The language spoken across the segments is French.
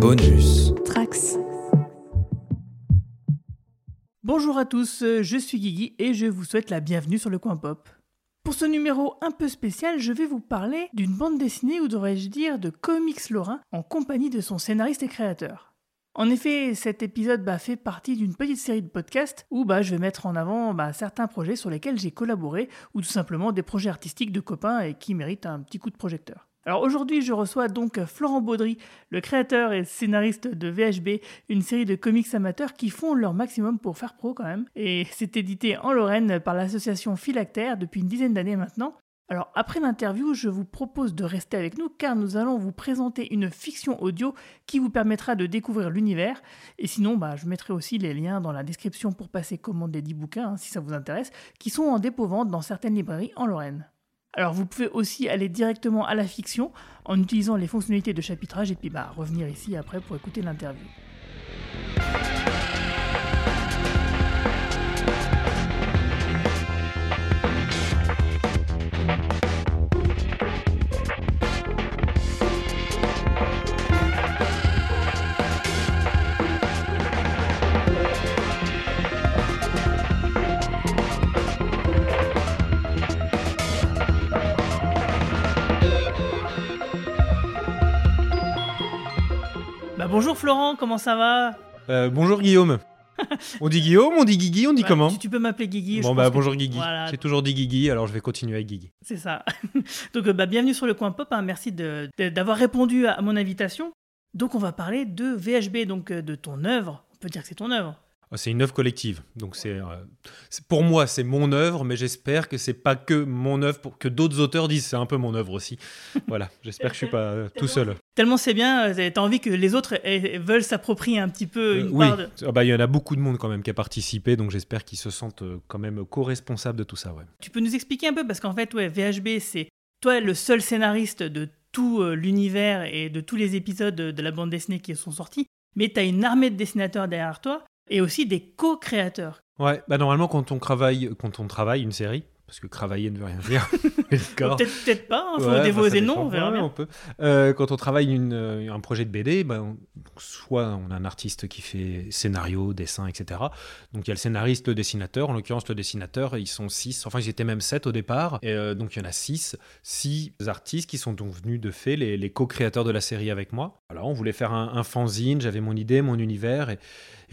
Bonus. Trax. Bonjour à tous, je suis Guigui et je vous souhaite la bienvenue sur le coin pop. Pour ce numéro un peu spécial, je vais vous parler d'une bande dessinée ou devrais-je dire de comics lorrain en compagnie de son scénariste et créateur. En effet, cet épisode bah, fait partie d'une petite série de podcasts où bah, je vais mettre en avant bah, certains projets sur lesquels j'ai collaboré ou tout simplement des projets artistiques de copains et qui méritent un petit coup de projecteur. Alors aujourd'hui, je reçois donc Florent Baudry, le créateur et scénariste de VHB, une série de comics amateurs qui font leur maximum pour faire pro quand même. Et c'est édité en Lorraine par l'association Philactère depuis une dizaine d'années maintenant. Alors après l'interview, je vous propose de rester avec nous car nous allons vous présenter une fiction audio qui vous permettra de découvrir l'univers. Et sinon, bah, je mettrai aussi les liens dans la description pour passer commande des 10 bouquins, hein, si ça vous intéresse, qui sont en dépôt-vente dans certaines librairies en Lorraine. Alors vous pouvez aussi aller directement à la fiction en utilisant les fonctionnalités de chapitrage et puis bah, revenir ici après pour écouter l'interview. Bonjour Florent, comment ça va Euh, bonjour Guillaume. on dit Guillaume, on dit Guigui, on dit Ouais, comment tu, tu peux m'appeler Guigui. je Bon pense bah que- bonjour Guigui. Voilà, J'ai toujours dit Guigui, alors je vais continuer avec Guigui. c'est ça. Donc euh, bah, bienvenue sur le coin pop, hein. merci de- de- d'avoir répondu à, à mon invitation. Donc on va parler de VHB, donc euh, de ton œuvre. On peut dire que c'est ton œuvre. C'est une œuvre collective, donc c'est euh, c'est- pour moi c'est mon œuvre, mais j'espère que c'est pas que mon œuvre, pour que d'autres auteurs disent c'est un peu mon œuvre aussi. voilà, j'espère que je suis pas euh, tout seul. Tellement c'est bien, euh, t'as envie que les autres aient- veulent s'approprier un petit peu Euh, une oui, part de... Ah bah, il y en a beaucoup de monde quand même qui a participé, donc j'espère qu'ils se sentent quand même co-responsables de tout ça. Ouais. Tu peux nous expliquer un peu parce qu'en fait, ouais, VHB, c'est toi le seul scénariste de tout l'univers et de tous les épisodes de, de la bande dessinée qui sont sortis, mais tu as une armée de dessinateurs derrière toi et aussi des co-créateurs. Ouais, bah normalement quand on travaille, quand on travaille une série, parce que travailler ne veut rien dire. Peut-être pas, il faut Ouais, dévoiser nom, dépend. on verra bien. on peut. Euh, quand on travaille une, euh, un projet de BD, ben, on- soit on a un artiste qui fait scénario, dessin, etc. Donc il y a le scénariste, le dessinateur. En l'occurrence, le dessinateur, ils sont six. Enfin, ils étaient même sept au départ. Et, euh, donc il y en a six. Six artistes qui sont donc venus de fait les, les co-créateurs de la série avec moi. Alors on voulait faire un, un fanzine. J'avais mon idée, mon univers. Et, et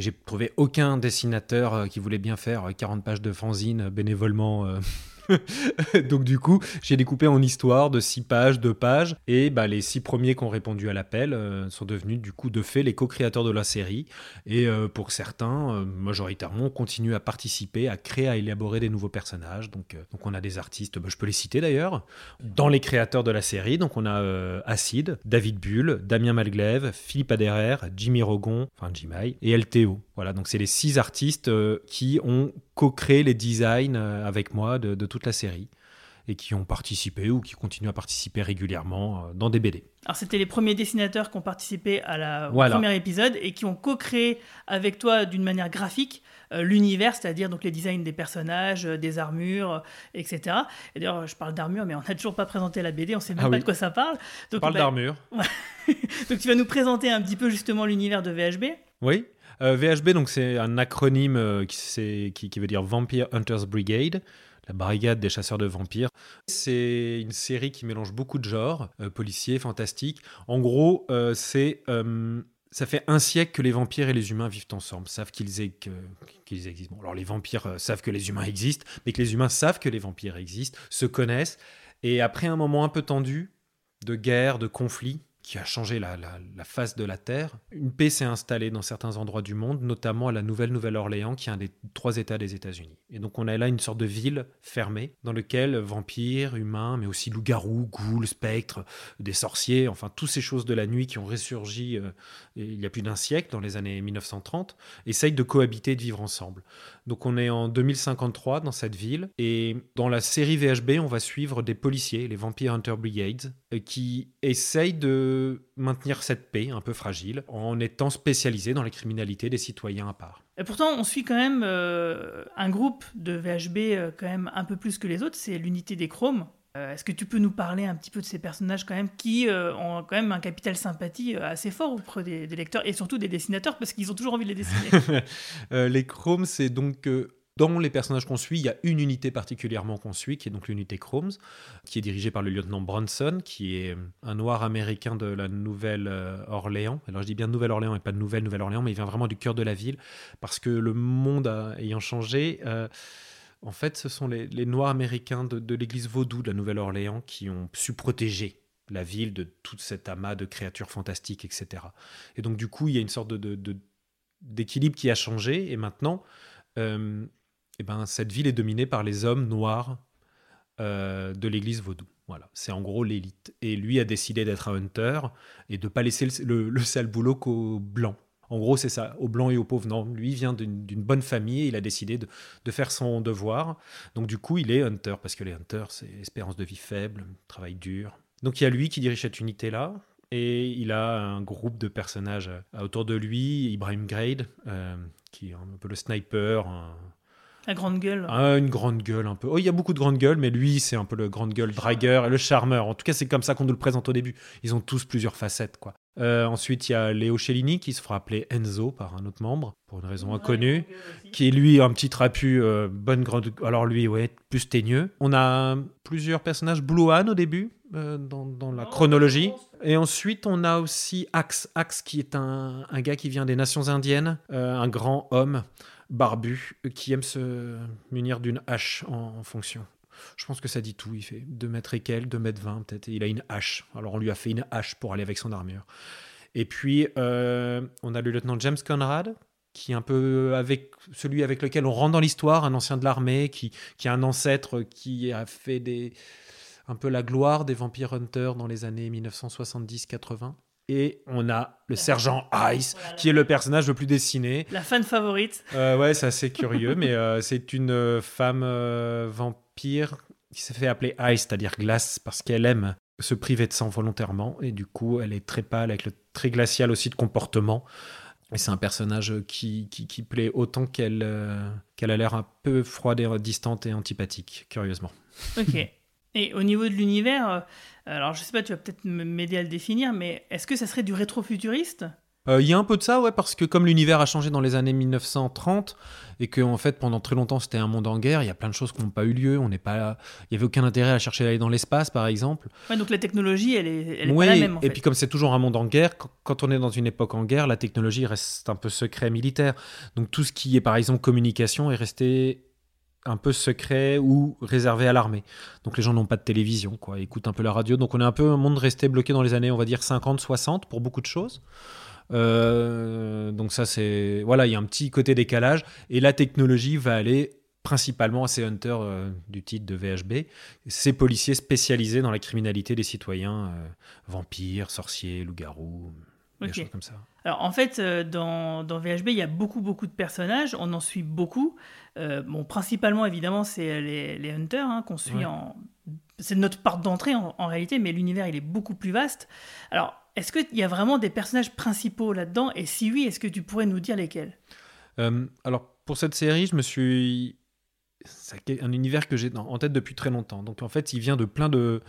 j'ai trouvé aucun dessinateur euh, qui voulait bien faire euh, 40 pages de fanzine euh, bénévolement. Donc du coup, j'ai découpé en histoire de six pages, deux pages, et bah, les six premiers qui ont répondu à l'appel euh, sont devenus du coup de fait les co-créateurs de la série. Et euh, pour certains, euh, majoritairement, on continue à participer, à créer, à élaborer des nouveaux personnages. Donc, on a des artistes, bah, je peux les citer d'ailleurs, dans les créateurs de la série. Donc on a euh, Acid, David Bull, Damien Malglaive, Philippe Aderer, Jimmy Rogon, enfin Jimmy, et LTO. Voilà, donc c'est les six artistes euh, qui ont co-créé les designs euh, avec moi de, de toute la série et qui ont participé ou qui continuent à participer régulièrement euh, dans des BD. Alors c'était les premiers dessinateurs qui ont participé à la, au Voilà. premier épisode et qui ont co-créé avec toi d'une manière graphique l'univers, c'est-à-dire donc les designs des personnages, des armures, etc. Et d'ailleurs, je parle d'armure, mais on n'a toujours pas présenté la BD, on sait même Ah pas oui. de quoi ça parle. On parle bah, d'armure. donc tu vas nous présenter un petit peu justement l'univers de VHB. Oui. Euh, VHB, donc c'est un acronyme euh, qui, qui, veut dire Vampire Hunters Brigade, la brigade des chasseurs de vampires. C'est une série qui mélange beaucoup de genres, euh, policiers, fantastiques. En gros, c'est ça fait un siècle que les vampires et les humains vivent ensemble, savent qu'ils existent. Alors les vampires savent que les humains existent, mais que les humains savent que les vampires existent, se connaissent. Et après un moment un peu tendu de guerre, de conflit, qui a changé la, face de la Terre, une paix s'est installée dans certains endroits du monde, notamment à la Nouvelle-Nouvelle-Orléans, qui est un des trois États des États-Unis. Et donc on a là une sorte de ville fermée, dans laquelle vampires, humains, mais aussi loups-garous, ghouls, spectres, des sorciers, enfin toutes ces choses de la nuit qui ont ressurgi euh, il y a plus d'un siècle, dans les années 1930, essayent de cohabiter et de vivre ensemble. Donc on est en 2053 dans cette ville, et dans la série VHB, on va suivre des policiers, les Vampire Hunter Brigades, euh, qui essayent de maintenir cette paix un peu fragile en étant spécialisés dans la criminalité des citoyens à part. Et pourtant, on suit quand même euh, un groupe de VHB euh, quand même un peu plus que les autres, c'est l'unité des chromes. Est-ce que tu peux nous parler un petit peu de ces personnages quand même qui ont quand même un capital sympathie assez fort auprès des, lecteurs et surtout des dessinateurs parce qu'ils ont toujours envie de les dessiner? Les Chromes, c'est donc dans les personnages qu'on suit, il y a une unité particulièrement qu'on suit, qui est donc l'unité Chromes, qui est dirigée par le lieutenant Bronson, qui est un noir américain de la Nouvelle-Orléans. Alors je dis bien Nouvelle-Orléans et pas de Nouvelle-Nouvelle-Orléans, mais il vient vraiment du cœur de la ville, parce que le monde ayant changé, euh, en fait, ce sont les, noirs américains de, l'église vaudou de la Nouvelle-Orléans qui ont su protéger la ville de tout cet amas de créatures fantastiques, etc. Et donc du coup, il y a une sorte d'équilibre qui a changé, et maintenant... Euh, eh ben, cette ville est dominée par les hommes noirs euh, de l'église vaudou. Voilà, c'est en gros l'élite. Et lui a décidé d'être un hunter et de pas laisser le, sale boulot qu'aux blancs. En gros, c'est ça, aux blancs et aux pauvres. Non, lui vient d'une bonne famille et il a décidé de, faire son devoir. Donc, du coup, il est hunter parce que les hunters, c'est espérance de vie faible, travail dur. Donc, il y a lui qui dirige cette unité-là. Et il a un groupe de personnages autour de lui, Ibrahim Grade, euh, qui est un peu le sniper, la grande gueule. Ah, une grande gueule un peu. Oh, il y a beaucoup de grandes gueules, mais lui, c'est un peu le grande gueule dragueur et le charmeur. En tout cas, c'est comme ça qu'on nous le présente au début. Ils ont tous plusieurs facettes, quoi. Euh, ensuite, il y a Léo Cellini qui se fera appeler Enzo par un autre membre, pour une raison inconnue, qui est lui un petit trapu, euh, bonne grande. Alors lui, ouais, plus teigneux. On a plusieurs personnages Blouan au début, euh, dans, la chronologie. Et ensuite, on a aussi Axe. Axe qui est un, un gars qui vient des nations indiennes, un grand homme barbu qui aime se munir d'une hache en, fonction. Je pense que ça dit tout. Il fait 2 mètres et quelques, 2 mètres 20 peut-être. Il a une hache. Alors on lui a fait une hache pour aller avec son armure. Et puis euh, on a le lieutenant James Conrad, qui est un peu avec celui avec lequel on rentre dans l'histoire, un ancien de l'armée, qui, qui a un ancêtre qui a fait des, un peu la gloire des vampires hunters dans les années 1970-80. Et on a le sergent Ice, qui est le personnage le plus dessiné. La fan favorite. Euh, ouais, c'est assez curieux, mais euh, c'est une euh, femme qui s'est fait appeler Ice, c'est-à-dire glace, parce qu'elle aime se priver de sang volontairement. Et du coup, elle est très pâle, avec le très glacial aussi de comportement. Et c'est un personnage qui, qui, plaît autant qu'elle qu'elle a l'air un peu froide et distante et antipathique, curieusement. Ok. Et au niveau de l'univers, alors, je sais pas, tu vas peut-être m'aider à le définir, mais est-ce que ça serait du rétrofuturiste? Euh, il y a un peu de ça, ouais, parce que comme l'univers a changé dans les années 1930 et que en fait pendant très longtemps c'était un monde en guerre, il y a plein de choses qui n'ont pas eu lieu. On n'est pas, il y avait aucun intérêt à chercher d'aller dans l'espace, par exemple. Ouais, donc la technologie, elle est, elle est pas la même. En et puis comme c'est toujours un monde en guerre, quand on est dans une époque en guerre, la technologie reste un peu secret militaire. Donc tout ce qui est par exemple communication est resté un peu secret ou réservé à l'armée. Donc les gens n'ont pas de télévision, quoi, écoutent un peu la radio. Donc on est un peu un monde resté bloqué dans les années, on va dire 50, 60 pour beaucoup de choses. Euh, donc ça c'est voilà, il y a un petit côté décalage et la technologie va aller principalement à ces hunters euh, du titre de VHB, ces policiers spécialisés dans la criminalité des citoyens, euh, vampires, sorciers, loups-garous, des choses comme ça. Alors en fait, dans, dans, VHB, il y a beaucoup beaucoup de personnages, on en suit beaucoup. Bon, principalement, évidemment, c'est les, Hunters hein, qu'on suit en. C'est notre part d'entrée en, réalité, mais l'univers il est beaucoup plus vaste. Alors, est-ce qu'il y a vraiment des personnages principaux là-dedans? Et si oui, est-ce que tu pourrais nous dire lesquels? Euh, Alors, pour cette série, je me suis. C'est un univers que j'ai en tête depuis très longtemps. Donc, en fait, il vient de plein de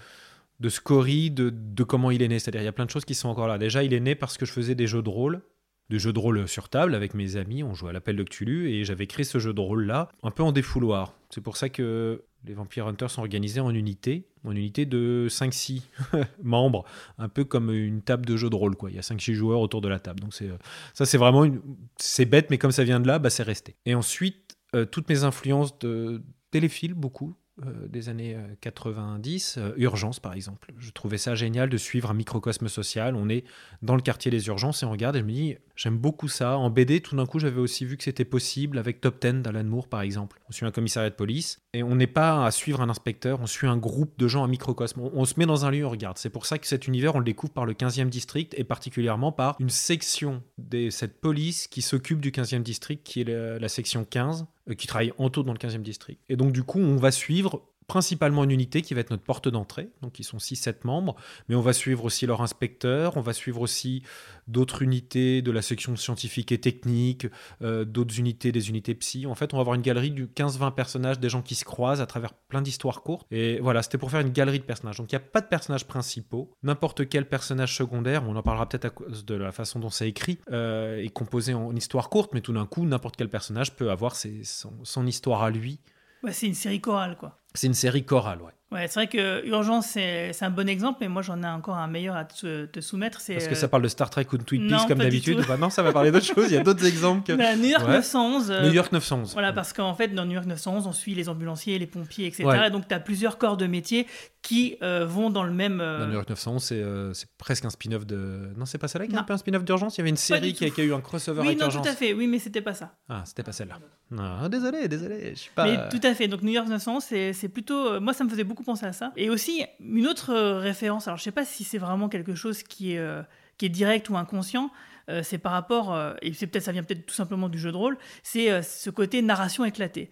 de scories, de, de comment il est né. C'est-à-dire, il y a plein de choses qui sont encore là. Déjà, il est né parce que je faisais des jeux de rôle de jeux de rôle sur table avec mes amis. On jouait à l'appel de Cthulhu et j'avais créé ce jeu de rôle-là un peu en défouloir. C'est pour ça que les Vampire Hunters sont organisés en unités, en unité de 5-6 membres, un peu comme une table de jeu de rôle. Quoi. Il y a 5-6 joueurs autour de la table. Donc c'est, ça, c'est vraiment une... c'est bête, mais comme ça vient de là, bah, c'est resté. Et ensuite, euh, toutes mes influences de téléfilm, beaucoup. Euh, des années 90, euh, euh, Urgence par exemple. Je trouvais ça génial de suivre un microcosme social. On est dans le quartier des urgences et on regarde et je me dis, j'aime beaucoup ça. En BD, tout d'un coup, j'avais aussi vu que c'était possible avec Top Ten d'Alan Moore par exemple. On suit un commissariat de police et on n'est pas à suivre un inspecteur, on suit un groupe de gens, un microcosme. On, se met dans un lieu, on regarde. C'est pour ça que cet univers, on le découvre par le 15e district et particulièrement par une section de cette police qui s'occupe du 15e district, qui est la, section 15 qui travaille en tout dans le 15e district. Et donc, du coup, on va suivre principalement une unité qui va être notre porte d'entrée, donc ils sont 6-7 membres, mais on va suivre aussi leur inspecteur, on va suivre aussi d'autres unités de la section scientifique et technique, euh, d'autres unités, des unités psy. En fait, on va avoir une galerie de 15-20 personnages, des gens qui se croisent à travers plein d'histoires courtes. Et voilà, c'était pour faire une galerie de personnages. Donc il n'y a pas de personnages principaux. N'importe quel personnage secondaire, on en parlera peut-être à cause de la façon dont c'est écrit, euh, est composé en histoire courte, mais tout d'un coup, n'importe quel personnage peut avoir son, histoire à lui. C'est une série chorale, quoi. C'est une série chorale, ouais. Ouais, c'est vrai que Urgence, c'est un bon exemple, mais moi j'en ai encore un meilleur à te, soumettre. Parce que ça parle de Star Trek ou de Twin Peaks comme d'habitude bah Non, ça va parler d'autres choses, il y a d'autres exemples. Que... Bah, New York 911. New York 911. Voilà, parce qu'en fait, dans New York 911, on suit les ambulanciers, les pompiers, etc. donc tu as plusieurs corps de métier qui euh, vont dans le même. Euh, dans New York 911, euh, c'est presque un spin-off de. Non, c'est pas celle-là qui est un peu un spin-off d'Urgence? Il y avait une série qui a, eu un crossover oui, avec non, Urgence. tout à fait, oui, mais c'était pas ça. Ah, c'était pas celle-là. Non, désolé, désolé. Je suis pas... Mais tout à fait, donc New York 911, c'est plutôt. Moi, ça me faisait beaucoup penser à ça. Et aussi, une autre euh, référence, alors je sais pas si c'est vraiment quelque chose qui est, euh, direct ou inconscient, euh, c'est par rapport, et c'est peut-être ça vient peut-être tout simplement du jeu de rôle, c'est ce côté narration éclatée.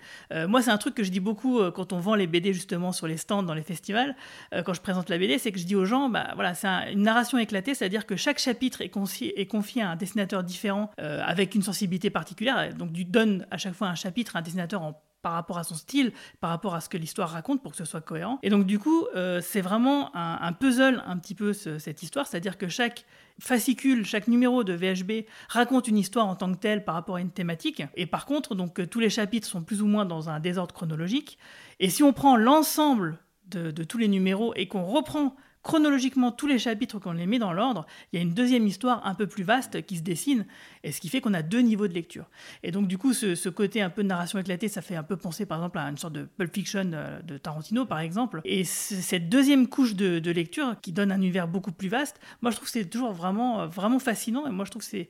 moi, c'est un truc que je dis beaucoup quand on vend les BD justement sur les stands dans les festivals, quand je présente la BD, c'est que je dis aux gens, bah voilà, c'est une narration éclatée, c'est-à-dire que chaque chapitre est confié, à un dessinateur différent avec une sensibilité particulière, donc du donne à chaque fois un chapitre à un dessinateur en par rapport à son style, par rapport à ce que l'histoire raconte pour que ce soit cohérent. Et donc du coup, euh, c'est vraiment un, puzzle un petit peu cette histoire, c'est-à-dire que chaque fascicule, chaque numéro de VHB raconte une histoire en tant que telle par rapport à une thématique. Et par contre, donc tous les chapitres sont plus ou moins dans un désordre chronologique. Et si on prend l'ensemble de tous les numéros et qu'on reprend chronologiquement tous les chapitres, qu'on les met dans l'ordre, il y a une deuxième histoire un peu plus vaste qui se dessine, et ce qui fait qu'on a deux niveaux de lecture. Et donc du coup, ce, côté un peu de narration éclatée, ça fait un peu penser par exemple à une sorte de Pulp Fiction euh, de Tarantino, par exemple. Et cette deuxième couche de, lecture qui donne un univers beaucoup plus vaste, moi je trouve que c'est toujours vraiment, vraiment fascinant, et moi je trouve que c'est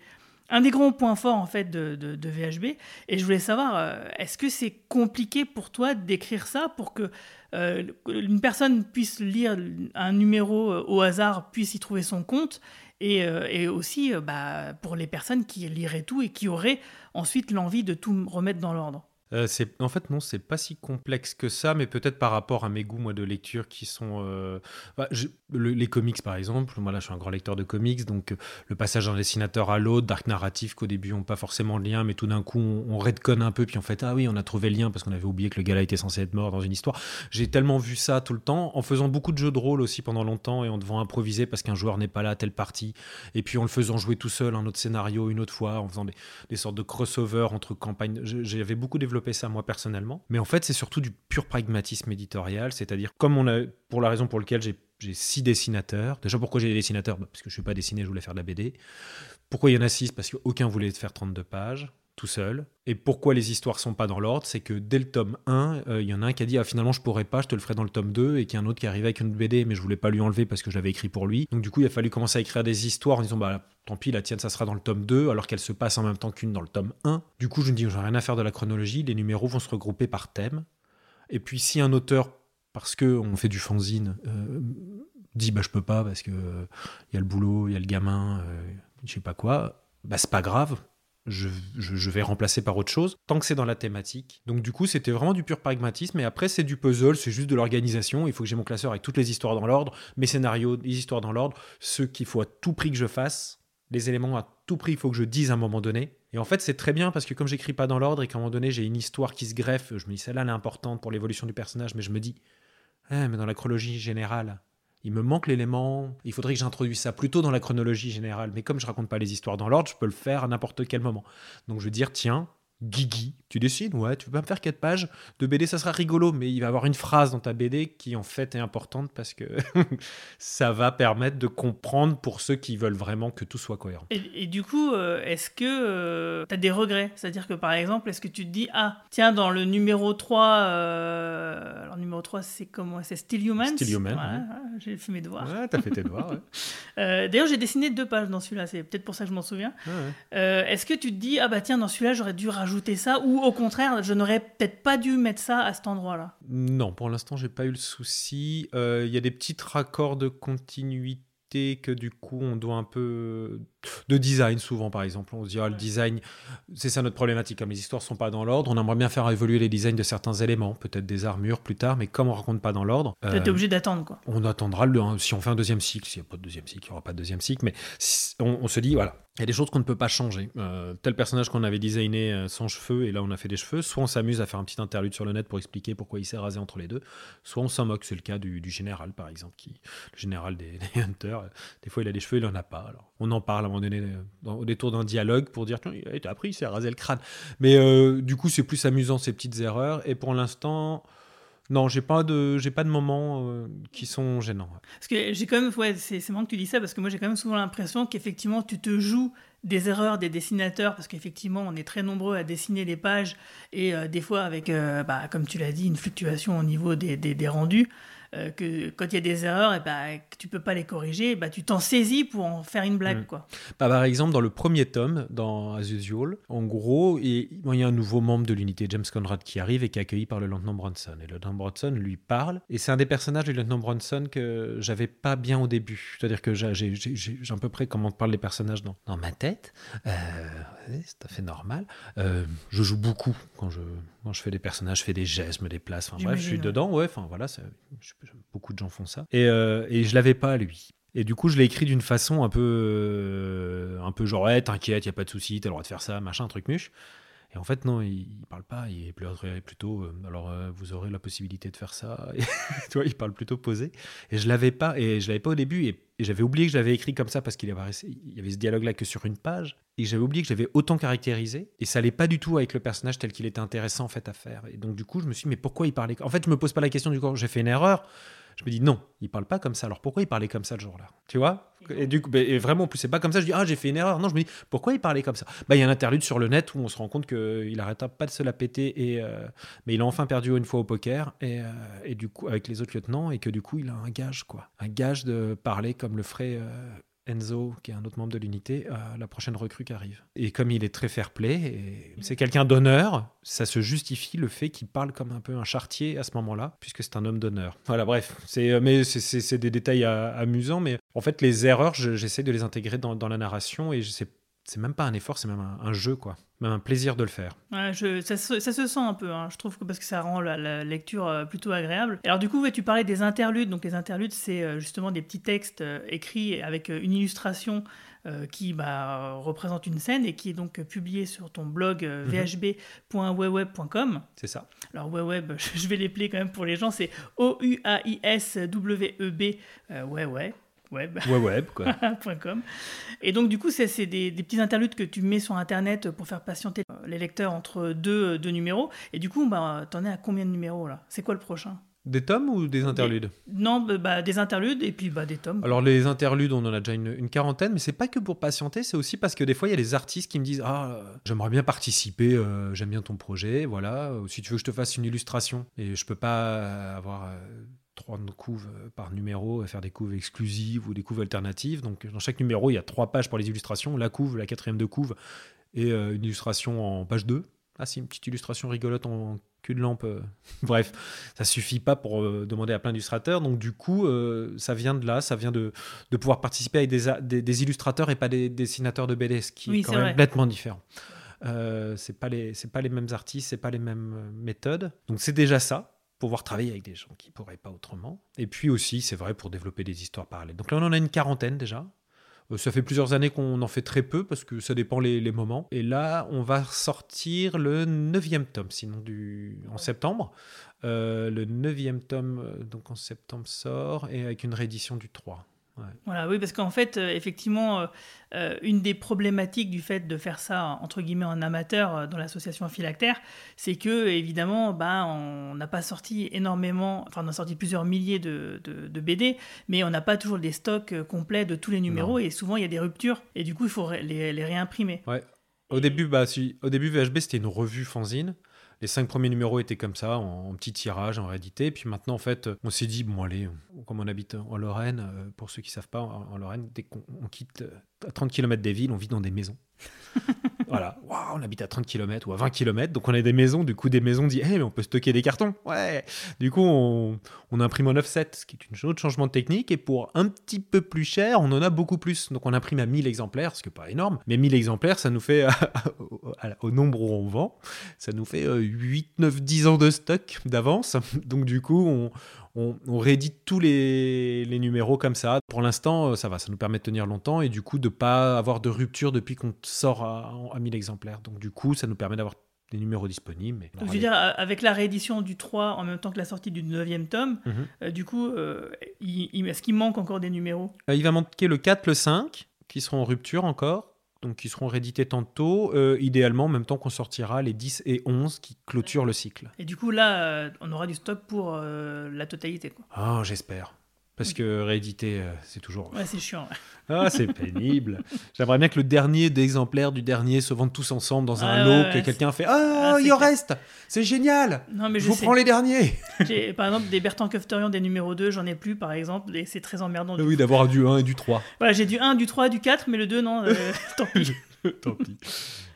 un des grands points forts en fait de, de, VHB. Et je voulais savoir, euh, est-ce que c'est compliqué pour toi d'écrire ça pour que euh, une personne puisse lire un numéro euh, au hasard, puisse y trouver son compte, et, et aussi bah, pour les personnes qui liraient tout et qui auraient ensuite l'envie de tout remettre dans l'ordre? Euh, en fait, non, c'est pas si complexe que ça, mais peut-être par rapport à mes goûts, moi, de lecture qui sont. Euh, bah, les comics, par exemple. Moi, là, je suis un grand lecteur de comics, donc euh, le passage d'un dessinateur à l'autre, d'arc narratif qu'au début, on pas forcément de lien, mais tout d'un coup, on, on redconne un peu, puis en fait, ah oui, on a trouvé le lien parce qu'on avait oublié que le gars-là était censé être mort dans une histoire. J'ai tellement vu ça tout le temps, en faisant beaucoup de jeux de rôle aussi pendant longtemps et en devant improviser parce qu'un joueur n'est pas là à telle partie, et puis en le faisant jouer tout seul un autre scénario une autre fois, en faisant des, des sortes de crossover entre campagnes. J'avais beaucoup développé ça moi personnellement. Mais en fait, c'est surtout du pur pragmatisme éditorial, c'est-à-dire comme on a, pour la raison pour laquelle j'ai six dessinateurs. Déjà, pourquoi j'ai des dessinateurs? Bah, Parce que je ne suis pas dessiné, je voulais faire de la BD. Pourquoi il y en a six? Parce qu'aucun voulait faire 32 pages tout seul. Et pourquoi les histoires sont pas dans l'ordre C'est que dès le tome 1, euh, il y en a un qui a dit ah, finalement je pourrais pas, je te le ferai dans le tome 2 et qu'il y a un autre qui arrive avec une BD mais je voulais pas lui enlever parce que je l'avais écrit pour lui. Donc du coup, il a fallu commencer à écrire des histoires en disant bah tant pis, la tienne ça sera dans le tome 2 alors qu'elle se passe en même temps qu'une dans le tome 1. Du coup, je me dis j'ai rien à faire de la chronologie, les numéros vont se regrouper par thème. Et puis si un auteur parce que on fait du fanzine euh, dit bah je peux pas parce que il y a le boulot, il y a le gamin, euh, je sais pas quoi, bah c'est pas grave, je, vais remplacer par autre chose, tant que c'est dans la thématique. Donc du coup, c'était vraiment du pur pragmatisme, et après, c'est du puzzle, c'est juste de l'organisation. Il faut que j'ai mon classeur avec toutes les histoires dans l'ordre, mes scénarios, les histoires dans l'ordre, ce qu'il faut à tout prix que je fasse, les éléments à tout prix, il faut que je dise à un moment donné. Et en fait, c'est très bien parce que comme j'écris pas dans l'ordre et qu'à un moment donné, j'ai une histoire qui se greffe, je me dis celle-là, elle est importante pour l'évolution du personnage, mais je me dis, eh, mais dans la chronologie générale, il me manque l'élément, il faudrait que j'introduise ça plutôt dans la chronologie générale. Mais comme je raconte pas les histoires dans l'ordre, je peux le faire à n'importe quel moment. Donc je veux dire, tiens, Guigui, tu dessines? Ouais, tu peux pas me faire 4 pages de BD, ça sera rigolo, mais il va y avoir une phrase dans ta BD qui en fait est importante parce que ça va permettre de comprendre pour ceux qui veulent vraiment que tout soit cohérent. Et, du coup, euh, est-ce que euh, tu as des regrets? C'est-à-dire que par exemple, est-ce que tu te dis, ah, tiens, dans le numéro 3, euh, alors numéro 3, c'est comment? C'est Still Human Still Human. Voilà, J'ai fait mes devoirs. Ouais, t'as fait tes devoirs, ouais. D'ailleurs, j'ai dessiné deux pages dans celui-là, c'est peut-être pour ça que je m'en souviens. est-ce que tu te dis, ah bah tiens, dans celui-là, j'aurais dû rajouter ça ou au contraire, je n'aurais peut-être pas dû mettre ça à cet endroit-là Non, pour l'instant, j'ai pas eu le souci. Il euh, y a des petits raccords de continuité que du coup, on doit un peu de design souvent par exemple. On se dit ah, le design, c'est ça notre problématique. Comme les histoires sont pas dans l'ordre, on aimerait bien faire évoluer les designs de certains éléments, peut-être des armures plus tard, mais comme on raconte pas dans l'ordre, Tu es obligé d'attendre quoi. on attendra le, si on fait un deuxième cycle. S'il n'y a pas de deuxième cycle, il n'y aura pas de deuxième cycle, mais si- on, on se dit voilà. Il y a des choses qu'on ne peut pas changer. Euh, tel personnage qu'on avait designé euh, sans cheveux, et là on a fait des cheveux, soit on s'amuse à faire un petit interlude sur le net pour expliquer pourquoi il s'est rasé entre les deux, soit on s'en moque. C'est le cas du, du général par exemple, qui, le général des, des Hunters. euh, Des fois il a des cheveux, il en a pas. Alors, on en parle moment donné euh, au détour d'un dialogue pour dire tiens, a appris, il s'est rasé le crâne. Mais euh, du coup c'est plus amusant ces petites erreurs. Et pour l'instant, non, j'ai pas de, j'ai pas de moments euh, qui sont gênants. Parce que j'ai quand même, ouais, c'est c'est que tu dis ça, parce que moi j'ai quand même souvent l'impression qu'effectivement tu te joues des erreurs des dessinateurs, parce qu'effectivement on est très nombreux à dessiner les pages, et des fois avec, bah, comme tu l'as dit, une fluctuation au niveau des, des- des rendus, euh, que quand il y a des erreurs, et bah, que tu peux pas les corriger, bah, tu t'en saisis pour en faire une blague. Mm. quoi. Bah, par exemple, dans le premier tome, dans As Usual, en gros, il y a un nouveau membre de l'unité, James Conrad, qui arrive et qui est accueilli par le lieutenant Bronson. Et le lieutenant Bronson lui parle. Et c'est un des personnages du lieutenant Bronson que j'avais pas bien au début. C'est-à-dire que j'ai à peu près comment parlent les personnages dans, dans ma tête. Euh, c'est tout à fait normal. Euh, je joue beaucoup quand je, quand je fais des personnages, je fais des gestes, je me déplace. Enfin, bref, je suis dedans. Ouais, enfin voilà, beaucoup de gens font ça. Et, euh, et je l'avais pas, lui. Et du coup, je l'ai écrit d'une façon un peu, euh, un peu genre, ouais, t'inquiète, y a pas de souci, t'as le droit de faire ça, machin, truc muche. Et en fait, non, il, il parle pas, il pleurerait plutôt, euh, alors euh, vous aurez la possibilité de faire ça. Et, il parle plutôt posé. Et je l'avais pas, et je l'avais pas au début, et, j'avais oublié que je l'avais écrit comme ça parce qu'il y avait ce dialogue-là que sur une page, et j'avais oublié que j'avais autant caractérisé, et ça allait pas du tout avec le personnage tel qu'il était intéressant en fait à faire. Et donc du coup, je me suis dit, mais pourquoi il parlait En fait, je me pose pas la question du coup, j'ai fait une erreur. Je me dis non, il parle pas comme ça. Alors pourquoi il parlait comme ça le jour-là? Tu vois? Et du coup, ben, et vraiment, en plus, c'est pas comme ça. Je dis ah, j'ai fait une erreur. Non, je me dis pourquoi il parlait comme ça? Bah, il y a un interlude sur le net où on se rend compte qu'il arrêta pas de se la péter et euh, mais il a enfin perdu une fois au poker et, euh, et du coup avec les autres lieutenants et que du coup il a un gage quoi, un gage de parler comme le ferait euh, Enzo, qui est un autre membre de l'unité, à la prochaine recrue qui arrive. Et comme il est très fair-play, c'est quelqu'un d'honneur, ça se justifie le fait qu'il parle comme un peu un chartier à ce moment-là, puisque c'est un homme d'honneur. Voilà, bref, c'est euh, mais c'est- des détails à- amusants, mais en fait les erreurs, je- j'essaie de les intégrer dans, la narration et c'est même pas un effort, c'est même un jeu, quoi. Même un plaisir de le faire. Ouais, je, ça, se, ça se sent un peu, hein, je trouve, que parce que ça rend la, la lecture euh, plutôt agréable. Alors du coup, ouais, tu parlais des interludes. Donc les interludes, c'est euh, justement des petits textes euh, écrits avec une illustration qui bah, représente une scène et qui est donc publiée sur ton blog Mhm. vhb.weweb.com. C'est ça. Alors Weweb, je vais les player quand même pour les gens, c'est O-U-A-I-S-W-E-B, ouais, ouais, web. Ouais, web, quoi. .com. Et donc, du coup, c'est des, des petits interludes que tu mets sur Internet pour faire patienter les lecteurs entre deux, deux numéros. Et du coup, bah, t'en es à combien de numéros là? C'est quoi le prochain? Des tomes ou des interludes? Non, bah, bah, des interludes et puis bah, des tomes. Alors les interludes, on en a déjà une, une quarantaine, mais c'est pas que pour patienter, c'est aussi parce que des fois il y a des artistes qui me disent ah j'aimerais bien participer, euh, j'aime bien ton projet, voilà. Si tu veux que je te fasse une illustration et je peux pas avoir euh, trois couves euh, par numéro, faire des couves exclusives ou des couves alternatives. Donc dans chaque numéro il y a trois pages pour les illustrations, la couve, la quatrième de couve et euh, une illustration en page 2. Ah si, une petite illustration rigolote en cul de lampe. euh. Bref, ça suffit pas pour euh, demander à plein d'illustrateurs. Donc du coup, euh, ça vient de là, ça vient de, de pouvoir participer avec des, des, des illustrateurs et pas des dessinateurs de BD, ce qui Oui, est quand même vrai. complètement différent. Euh, c'est pas les c'est pas les mêmes artistes, c'est pas les mêmes méthodes. Donc c'est déjà ça. Pouvoir travailler avec des gens qui pourraient pas autrement. Et puis aussi, c'est vrai pour développer des histoires parallèles. Donc là, on en a une quarantaine déjà. Euh, Ça fait plusieurs années qu'on en fait très peu parce que ça dépend les, les moments. Et là, on va sortir le neuvième tome, sinon du, en septembre. Euh, le neuvième tome, euh, donc en septembre, sort et avec une réédition du 3. Voilà, oui, parce qu'en fait, euh, effectivement, euh, euh, une des problématiques du fait de faire ça, entre guillemets, en amateur euh, dans l'association phylactère, c'est que, évidemment, bah, on n'a pas sorti énormément, enfin, on a sorti plusieurs milliers de, de- de BD, mais on n'a pas toujours des stocks complets de tous les numéros, et souvent, il y a des ruptures, et du coup, il faut les, les réimprimer. Au début, bah, si, au début, VHB, c'était une revue fanzine. Les cinq premiers numéros étaient comme ça, en, petit tirage, en réédité. Puis maintenant, en fait, on s'est dit, bon, allez, comme on habite en Lorraine, euh, pour ceux qui savent pas, en, Lorraine, dès qu'on on quitte euh, à 30 km des villes, on vit dans des maisons. voilà, on habite à 30 km ou à 20 km, donc on a des maisons, du coup des maisons disent, hey, mais on peut stocker des cartons, ouais. Du coup, on, on imprime en offset, ce qui est une autre changement de technique, et pour un petit peu plus cher, on en a beaucoup plus. Donc on imprime à 1000 exemplaires, ce qui n'est pas énorme, mais 1000 exemplaires, ça nous fait, au nombre où on vend, ça nous fait 8, 9, 10 ans de stock d'avance. Donc du coup, on, on, réédite tous les, numéros comme ça. Pour l'instant, euh, ça va, ça nous permet de tenir longtemps et du coup de pas avoir de rupture depuis qu'on sort à, 1000 exemplaires. Donc du coup, ça nous permet d'avoir des numéros disponibles. Mais je veux dire, avec la réédition du 3 en même temps que la sortie du 9e tome, mhm. euh, du coup, euh, est-ce qu'il manque encore des numéros? Il va manquer le 4, le 5, qui seront en rupture encore donc qui seront réédités tantôt, euh, idéalement en même temps qu'on sortira les 10 et 11 qui clôturent le cycle. Et du coup là, euh, on aura du stock pour euh, la totalité. Quoi. Ah, j'espère. Parce que rééditer, euh, c'est toujours. Ouais, c'est chiant. Ah, c'est pénible. J'aimerais bien que le dernier d'exemplaires du dernier se vendent tous ensemble dans un lot, que quelqu'un fait Ah, ah il en reste C'est génial non, mais Je, vous prends les derniers Par exemple, des Bertrand Kefterian des numéros 2, j'en ai plus, par exemple, et c'est très emmerdant. Oui, d'avoir du 1 et du 3. Voilà, j'ai du 1, du 3, du 4, mais le 2, non, euh, tant pis. tant pis.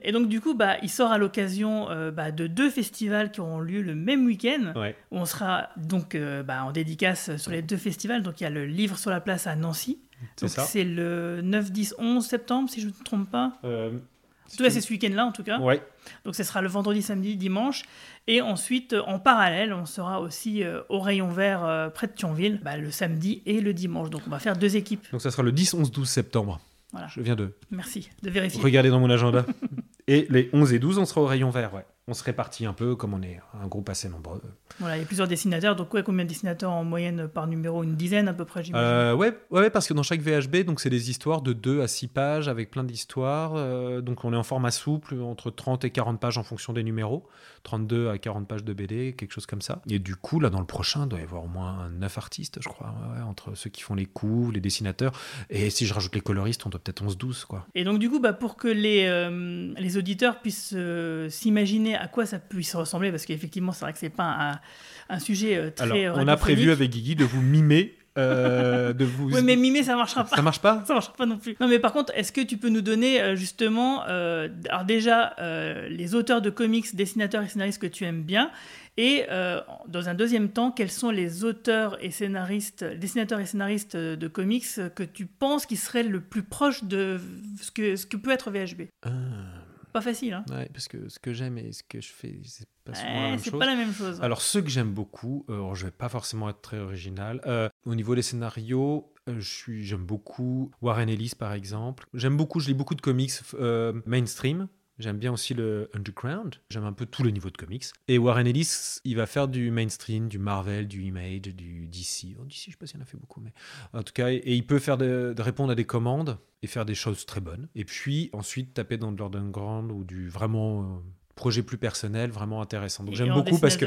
Et donc, du coup, bah, il sort à l'occasion euh, bah, de deux festivals qui auront lieu le même week-end. Où on sera donc euh, bah, en dédicace sur les deux festivals. Donc, il y a le livre sur la place à Nancy. C'est le 9, 10, 11 septembre, si je ne me trompe pas. Euh, en tout cas, c'est ce week-end-là, en tout cas. Ouais. Donc, ce sera le vendredi, samedi, dimanche. Et ensuite, en parallèle, on sera aussi au rayon vert près de Thionville, bah, le samedi et le dimanche. Donc, on va faire deux équipes. Donc, ça sera le 10, 11, 12 septembre. Voilà. Je viens de. Merci de vérifier. Regardez dans mon agenda. et les 11 et 12, on sera au rayon vert, ouais on se répartit un peu comme on est un groupe assez nombreux. Voilà, il y a plusieurs dessinateurs. Donc, ouais, combien de dessinateurs en moyenne par numéro? Une dizaine à peu près, j'imagine euh, ouais, ouais, parce que dans chaque VHB, donc c'est des histoires de 2 à 6 pages avec plein d'histoires. Euh, donc, on est en format souple, entre 30 et 40 pages en fonction des numéros. 32 à 40 pages de BD, quelque chose comme ça. Et du coup, là, dans le prochain, il doit y avoir au moins 9 artistes, je crois, entre ceux qui font les coups, les dessinateurs. Et si je rajoute les coloristes, on doit peut-être 11-12, quoi. Et donc, du coup, bah, pour que les, euh, les auditeurs puissent euh, s'imaginer à quoi ça puisse ressembler, parce qu'effectivement, c'est vrai que c'est pas un, un sujet euh, très. Alors, on a prévu avec Guigui de vous mimer de vous. Oui, mais mimer, ça marchera pas. Ça marche pas? Ça marchera pas non plus. Non, mais par contre, est-ce que tu peux nous donner justement, alors déjà, les auteurs de comics, dessinateurs et scénaristes que tu aimes bien, et dans un deuxième temps, quels sont les auteurs et scénaristes, dessinateurs et scénaristes de comics que tu penses qui seraient le plus proche de ce que, ce que peut être VHB ah. Pas facile, hein Ouais, parce que ce que j'aime et ce que je fais, c'est pas la même chose. pas la même chose. Alors, ceux que j'aime beaucoup, euh, je vais pas forcément être très original. Euh, au niveau des scénarios, euh, j'aime beaucoup Warren Ellis, par exemple. J'aime beaucoup, je lis beaucoup de comics mainstream. J'aime bien aussi le underground. J'aime un peu tous les niveaux de comics. Et Warren Ellis, il va faire du mainstream, du Marvel, du Image, du DC. Oh, DC, je sais pas s'il en a fait beaucoup, mais en tout cas, et, il peut faire de, répondre à des commandes et faire des choses très bonnes. Et puis ensuite taper dans de l'underground ou du vraiment euh, projet plus personnel, vraiment intéressant. Donc j'aime beaucoup parce que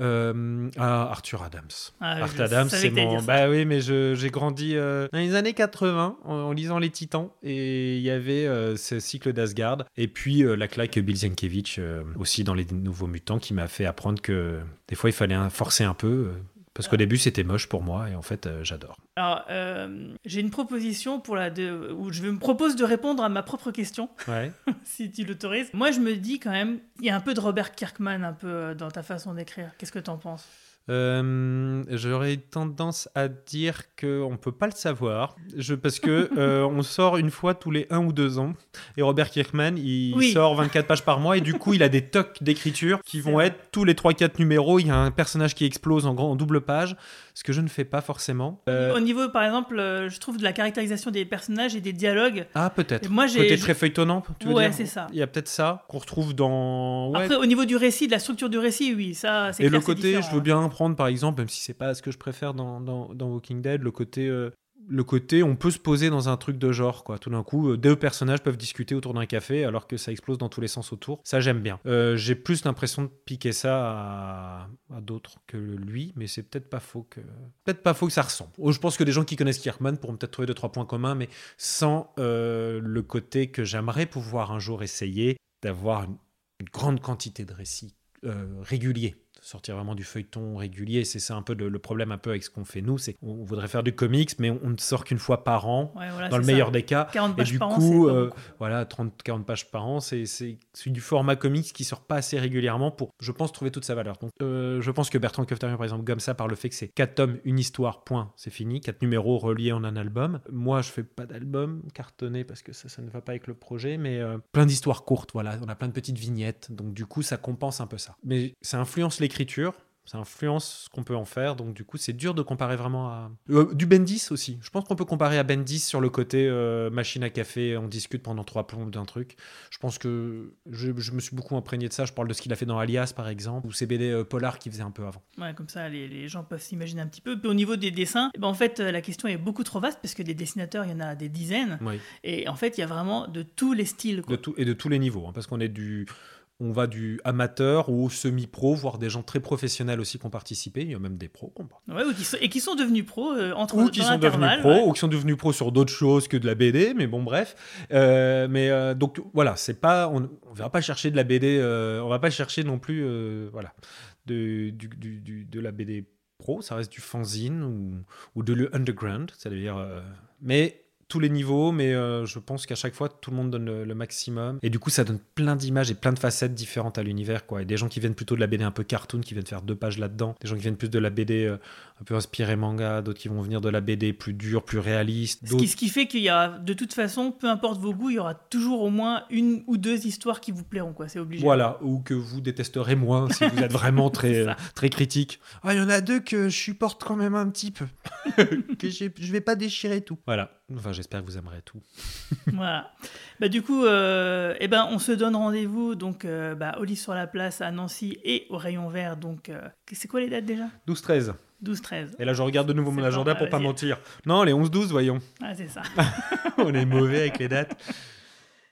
euh, ah, Arthur Adams. Ah, Arthur Adams, c'est mon. Bah oui, mais j'ai grandi euh, dans les années 80 en, lisant Les Titans et il y avait euh, ce cycle d'Asgard et puis la claque Bill Zienkiewicz aussi dans Les Nouveaux Mutants qui m'a fait apprendre que des fois il fallait forcer un peu parce qu'au début, c'était moche pour moi et en fait, euh, j'adore. Alors, euh, j'ai une proposition pour la de, où je me propose de répondre à ma propre question, ouais. si tu l'autorises. Moi, je me dis quand même, il y a un peu de Robert Kirkman un peu euh, dans ta façon d'écrire. Qu'est-ce que tu en penses? Euh, J'aurais tendance à dire qu'on ne peut pas le savoir, je, parce que euh, on sort une fois tous les un ou deux ans, et Robert Kirkman, il sort 24 pages par mois, et du coup, il a des tocs d'écriture qui vont être tous les 3-4 numéros, il y a un personnage qui explose en, grand, en double page, ce que je ne fais pas forcément. Euh, Au niveau, par exemple, euh, je trouve de la caractérisation des personnages et des dialogues. Ah, peut-être. Moi, j'ai. Côté très feuilletonnant, tu veux ouais, c'est ça. Il y a peut-être ça qu'on retrouve dans. Après, au niveau du récit, de la structure du récit, oui, ça, c'est Et le côté, je veux bien prendre, par exemple, même si c'est pas ce que je préfère dans, dans, dans Walking Dead, le côté euh, le côté on peut se poser dans un truc de genre quoi. Tout d'un coup euh, deux personnages peuvent discuter autour d'un café alors que ça explose dans tous les sens autour. Ça j'aime bien. Euh, j'ai plus l'impression de piquer ça à, d'autres que lui mais c'est peut-être pas faux que peut-être pas faux que ça ressemble. Oh, je pense que des gens qui connaissent Kirkman pourront peut-être trouver deux trois points communs mais sans euh, le côté que j'aimerais pouvoir un jour essayer d'avoir une, grande quantité de récits réguliers sortir vraiment du feuilleton régulier. C'est ça un peu le, problème un peu avec ce qu'on fait nous, c'est on voudrait faire du comics, mais on ne sort qu'une fois par an, dans le meilleur des cas. 40 et du par coup, an, euh, voilà, 30-40 pages par an, c'est du format comics qui sort pas assez régulièrement pour, je pense, trouver toute sa valeur. Donc, euh, je pense que Bertrand Coftarian, par exemple, comme ça, par le fait que c'est 4 tomes, une histoire, point, c'est fini, 4 numéros reliés en un album. Moi, je fais pas d'album cartonné parce que ça, ça ne va pas avec le projet, mais euh, plein d'histoires courtes, voilà, on a plein de petites vignettes, donc du coup, ça compense un peu ça. Mais ça influence l'écriture, ça influence ce qu'on peut en faire, donc du coup c'est dur de comparer vraiment à... Euh, du Bendis aussi, je pense qu'on peut comparer à Bendis sur le côté euh, machine à café, on discute pendant trois plombes d'un truc. Je pense que je, me suis beaucoup imprégné de ça, je parle de ce qu'il a fait dans Alias par exemple, ou ces BD euh, Polar qu'il faisait un peu avant. Ouais, comme ça les, gens peuvent s'imaginer un petit peu. Puis au niveau des dessins, eh ben, en fait la question est beaucoup trop vaste, parce que des dessinateurs il y en a des dizaines, et en fait il y a vraiment de tous les styles. De tout, et de tous les niveaux, hein, parce qu'on est du on va du amateur au semi-pro, voire des gens très professionnels aussi qui ont participé. Il y a même des pros. Ouais, et qui sont devenus pros euh, entre Ou qui sont devenus pros, ou qui sont devenus pros sur d'autres choses que de la BD, mais bon, bref. Euh, mais euh, donc voilà, c'est pas, on ne va pas chercher de la BD, on va pas chercher non plus, voilà, de, de la BD pro, ça reste du fanzine ou, ou de l'underground, c'est-à-dire. mais les niveaux, mais euh, je pense qu'à chaque fois, tout le monde donne le, maximum. Et du coup, ça donne plein d'images et plein de facettes différentes à l'univers. quoi. Et des gens qui viennent plutôt de la BD un peu cartoon, qui viennent faire deux pages là-dedans. Des gens qui viennent plus de la BD euh, un peu inspirée manga, d'autres qui vont venir de la BD plus dure, plus réaliste. Ce qui, ce qui, fait qu'il y a, de toute façon, peu importe vos goûts, il y aura toujours au moins une ou deux histoires qui vous plairont. quoi. C'est obligé. Voilà, ou que vous détesterez moins si vous êtes vraiment très, très critique. Ah, il y en a deux que je supporte quand même un petit peu. que je vais pas déchirer tout. Voilà. Enfin, j'espère que vous aimerez tout. voilà. Bah, du coup, euh, eh ben, on se donne rendez-vous donc euh, bah, au lit sur la place à Nancy et au rayon vert. Donc, euh, c'est quoi les dates déjà? 12-13. 12-13. Et là, je regarde de nouveau mon agenda pour pas mentir. Non, les 11-12, voyons. Ah, c'est ça. on est mauvais avec les dates.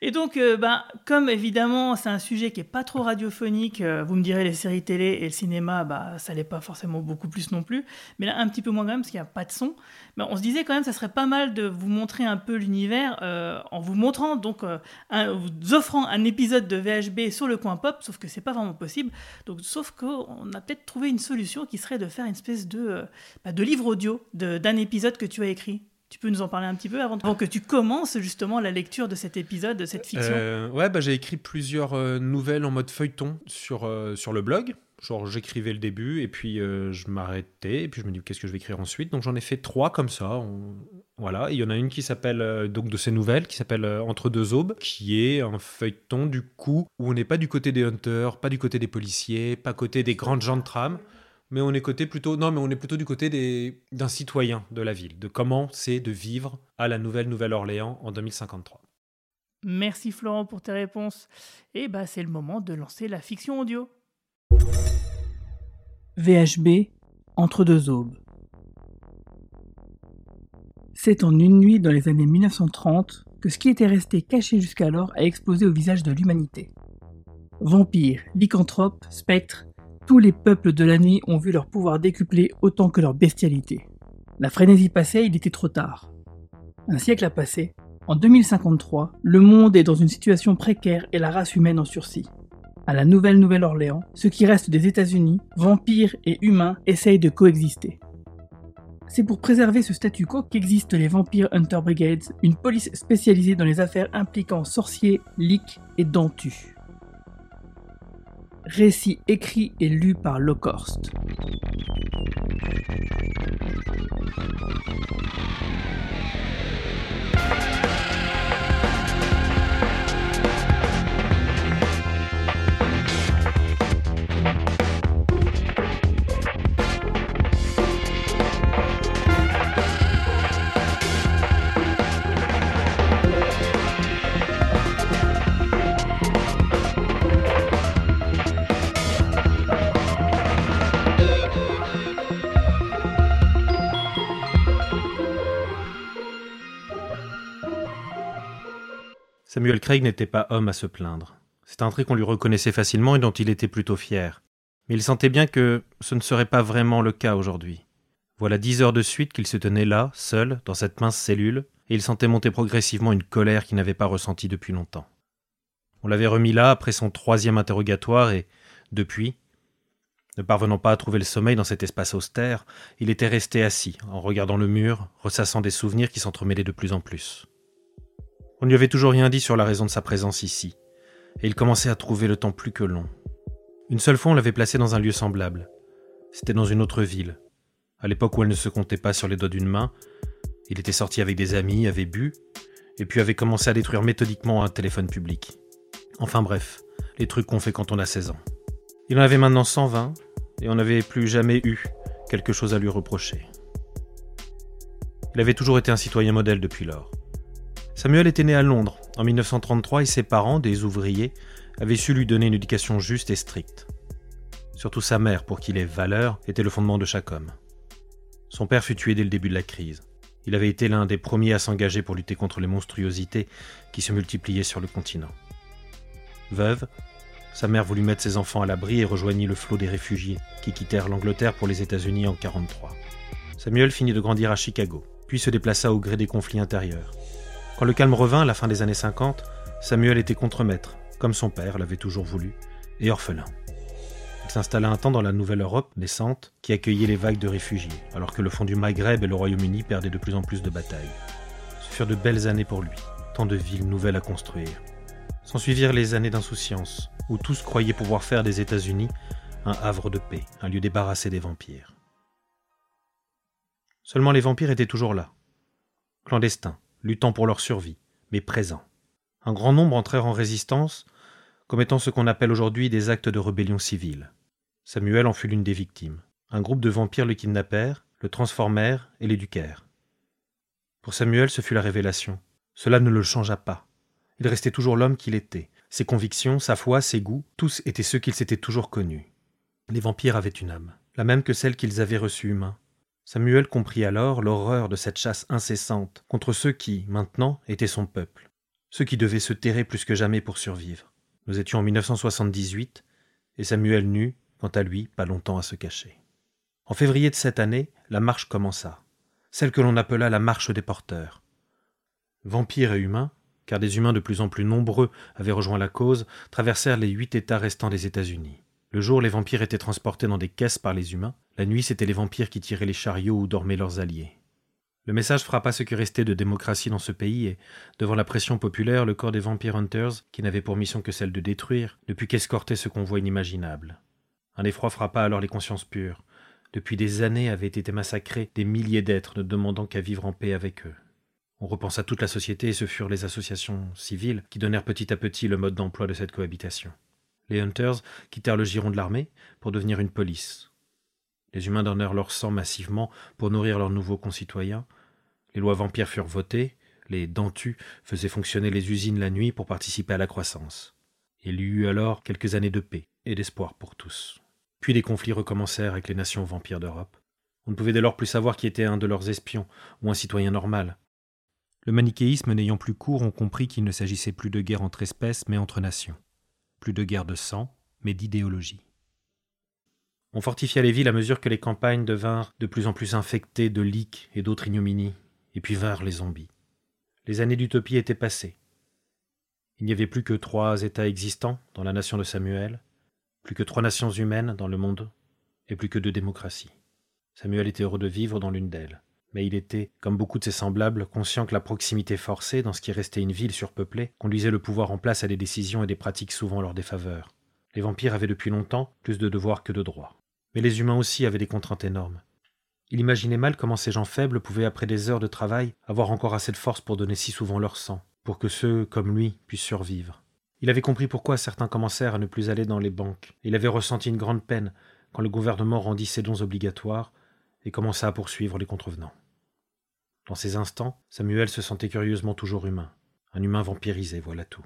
Et donc, euh, bah, comme évidemment, c'est un sujet qui est pas trop radiophonique, euh, vous me direz les séries télé et le cinéma, bah, ça l'est pas forcément beaucoup plus non plus, mais là un petit peu moins quand même parce qu'il n'y a pas de son. Mais on se disait quand même, ça serait pas mal de vous montrer un peu l'univers euh, en vous montrant donc, vous offrant un épisode de VHB sur le coin pop, sauf que c'est pas vraiment possible. Donc, sauf qu'on a peut-être trouvé une solution qui serait de faire une espèce de, bah, de livre audio d'un épisode que tu as écrit. Tu peux nous en parler un petit peu avant, que tu commences justement la lecture de cet épisode, de cette fiction euh, Ouais, bah, j'ai écrit plusieurs euh, nouvelles en mode feuilleton sur, euh, sur le blog. Genre, j'écrivais le début et puis je m'arrêtais et puis je me dis qu'est-ce que je vais écrire ensuite? Donc, j'en ai fait trois comme ça. Voilà, il y en a une qui s'appelle, donc de ces nouvelles, qui s'appelle Entre deux aubes, qui est un feuilleton du coup où on n'est pas du côté des hunters, pas du côté des policiers, pas côté des grandes gens de tram mais on est côté plutôt non mais on est plutôt du côté des d'un citoyen de la ville, de comment c'est de vivre à la nouvelle Nouvelle-Orléans en 2053. Merci Florent pour tes réponses. Et bah c'est le moment de lancer la fiction audio. VHB entre deux aubes. C'est en une nuit dans les années 1930 que ce qui était resté caché jusqu'alors a explosé au visage de l'humanité. Vampires, lycanthropes, spectres, tous les peuples de la nuit ont vu leur pouvoir décuplé autant que leur bestialité. La frénésie passait, il était trop tard. Un siècle a passé. En 2053, le monde est dans une situation précaire et la race humaine en sursis. À la Nouvelle-Nouvelle-Orléans, ce qui reste des États-Unis, vampires et humains essayent de coexister. C'est pour préserver ce statu quo qu'existent les Vampire Hunter Brigades, une police spécialisée dans les affaires impliquant sorciers, leaks et dentus récit écrit et lu par Lockhorst. Samuel Craig n'était pas homme à se plaindre. C'est un trait qu'on lui reconnaissait facilement et dont il était plutôt fier. Mais il sentait bien que ce ne serait pas vraiment le cas aujourd'hui. Voilà dix heures de suite qu'il se tenait là, seul, dans cette mince cellule, et il sentait monter progressivement une colère qu'il n'avait pas ressentie depuis longtemps. On l'avait remis là après son troisième interrogatoire et, depuis, Ne parvenant pas à trouver le sommeil dans cet espace austère, il était resté assis, en regardant le mur, ressassant des souvenirs qui s'entremêlaient de plus en plus. On ne lui avait toujours rien dit sur la raison de sa présence ici, et il commençait à trouver le temps plus que long. Une seule fois, on l'avait placé dans un lieu semblable. C'était dans une autre ville. À l'époque où elle ne se comptait pas sur les doigts d'une main, il était sorti avec des amis, avait bu, et puis avait commencé à détruire méthodiquement un téléphone public. Enfin bref, les trucs qu'on fait quand on a 16 ans. Il en avait maintenant 120, et on n'avait plus jamais eu quelque chose à lui reprocher. Il avait toujours été un citoyen modèle depuis lors. Samuel était né à Londres en 1933 et ses parents, des ouvriers, avaient su lui donner une éducation juste et stricte. Surtout sa mère, pour qui les valeurs étaient le fondement de chaque homme. Son père fut tué dès le début de la crise. Il avait été l'un des premiers à s'engager pour lutter contre les monstruosités qui se multipliaient sur le continent. Veuve, sa mère voulut mettre ses enfants à l'abri et rejoignit le flot des réfugiés qui quittèrent l'Angleterre pour les États-Unis en 1943. Samuel finit de grandir à Chicago, puis se déplaça au gré des conflits intérieurs. Quand le calme revint à la fin des années 50, Samuel était contremaître, comme son père l'avait toujours voulu, et orphelin. Il s'installa un temps dans la nouvelle Europe naissante qui accueillait les vagues de réfugiés, alors que le fond du Maghreb et le Royaume-Uni perdaient de plus en plus de batailles. Ce furent de belles années pour lui, tant de villes nouvelles à construire. S'ensuivirent les années d'insouciance, où tous croyaient pouvoir faire des États-Unis un havre de paix, un lieu débarrassé des vampires. Seulement les vampires étaient toujours là, clandestins, luttant pour leur survie, mais présents. Un grand nombre entrèrent en résistance, commettant ce qu'on appelle aujourd'hui des actes de rébellion civile. Samuel en fut l'une des victimes. Un groupe de vampires le kidnappèrent, le transformèrent et l'éduquèrent. Pour Samuel, ce fut la révélation. Cela ne le changea pas. Il restait toujours l'homme qu'il était. Ses convictions, sa foi, ses goûts, tous étaient ceux qu'il s'était toujours connus. Les vampires avaient une âme, la même que celle qu'ils avaient reçue humain. Samuel comprit alors l'horreur de cette chasse incessante contre ceux qui, maintenant, étaient son peuple, ceux qui devaient se terrer plus que jamais pour survivre. Nous étions en 1978, et Samuel n'eut, quant à lui, pas longtemps à se cacher. En février de cette année, la marche commença, celle que l'on appela la marche des porteurs. Vampires et humains, car des humains de plus en plus nombreux avaient rejoint la cause, traversèrent les huit États restants des États-Unis. Le jour, les vampires étaient transportés dans des caisses par les humains. La nuit, c'étaient les vampires qui tiraient les chariots où dormaient leurs alliés. Le message frappa ce qui restait de démocratie dans ce pays et, devant la pression populaire, le corps des Vampire Hunters, qui n'avait pour mission que celle de détruire, ne put qu'escorter ce convoi inimaginable. Un effroi frappa alors les consciences pures. Depuis des années avaient été massacrés des milliers d'êtres ne demandant qu'à vivre en paix avec eux. On repensa toute la société et ce furent les associations civiles qui donnèrent petit à petit le mode d'emploi de cette cohabitation. Les Hunters quittèrent le giron de l'armée pour devenir une police. Les humains donnèrent leur sang massivement pour nourrir leurs nouveaux concitoyens. Les lois vampires furent votées. Les dentus faisaient fonctionner les usines la nuit pour participer à la croissance. Il y eut alors quelques années de paix et d'espoir pour tous. Puis les conflits recommencèrent avec les nations vampires d'Europe. On ne pouvait dès lors plus savoir qui était un de leurs espions ou un citoyen normal. Le manichéisme n'ayant plus cours, on comprit qu'il ne s'agissait plus de guerre entre espèces, mais entre nations plus de guerre de sang, mais d'idéologie. On fortifia les villes à mesure que les campagnes devinrent de plus en plus infectées de liques et d'autres ignominies, et puis vinrent les zombies. Les années d'utopie étaient passées. Il n'y avait plus que trois États existants dans la nation de Samuel, plus que trois nations humaines dans le monde, et plus que deux démocraties. Samuel était heureux de vivre dans l'une d'elles mais il était, comme beaucoup de ses semblables, conscient que la proximité forcée, dans ce qui restait une ville surpeuplée, conduisait le pouvoir en place à des décisions et des pratiques souvent leur défaveur. Les vampires avaient depuis longtemps plus de devoirs que de droits. Mais les humains aussi avaient des contraintes énormes. Il imaginait mal comment ces gens faibles pouvaient, après des heures de travail, avoir encore assez de force pour donner si souvent leur sang, pour que ceux, comme lui, puissent survivre. Il avait compris pourquoi certains commencèrent à ne plus aller dans les banques. Il avait ressenti une grande peine quand le gouvernement rendit ses dons obligatoires et commença à poursuivre les contrevenants. Dans ces instants, Samuel se sentait curieusement toujours humain, un humain vampirisé, voilà tout.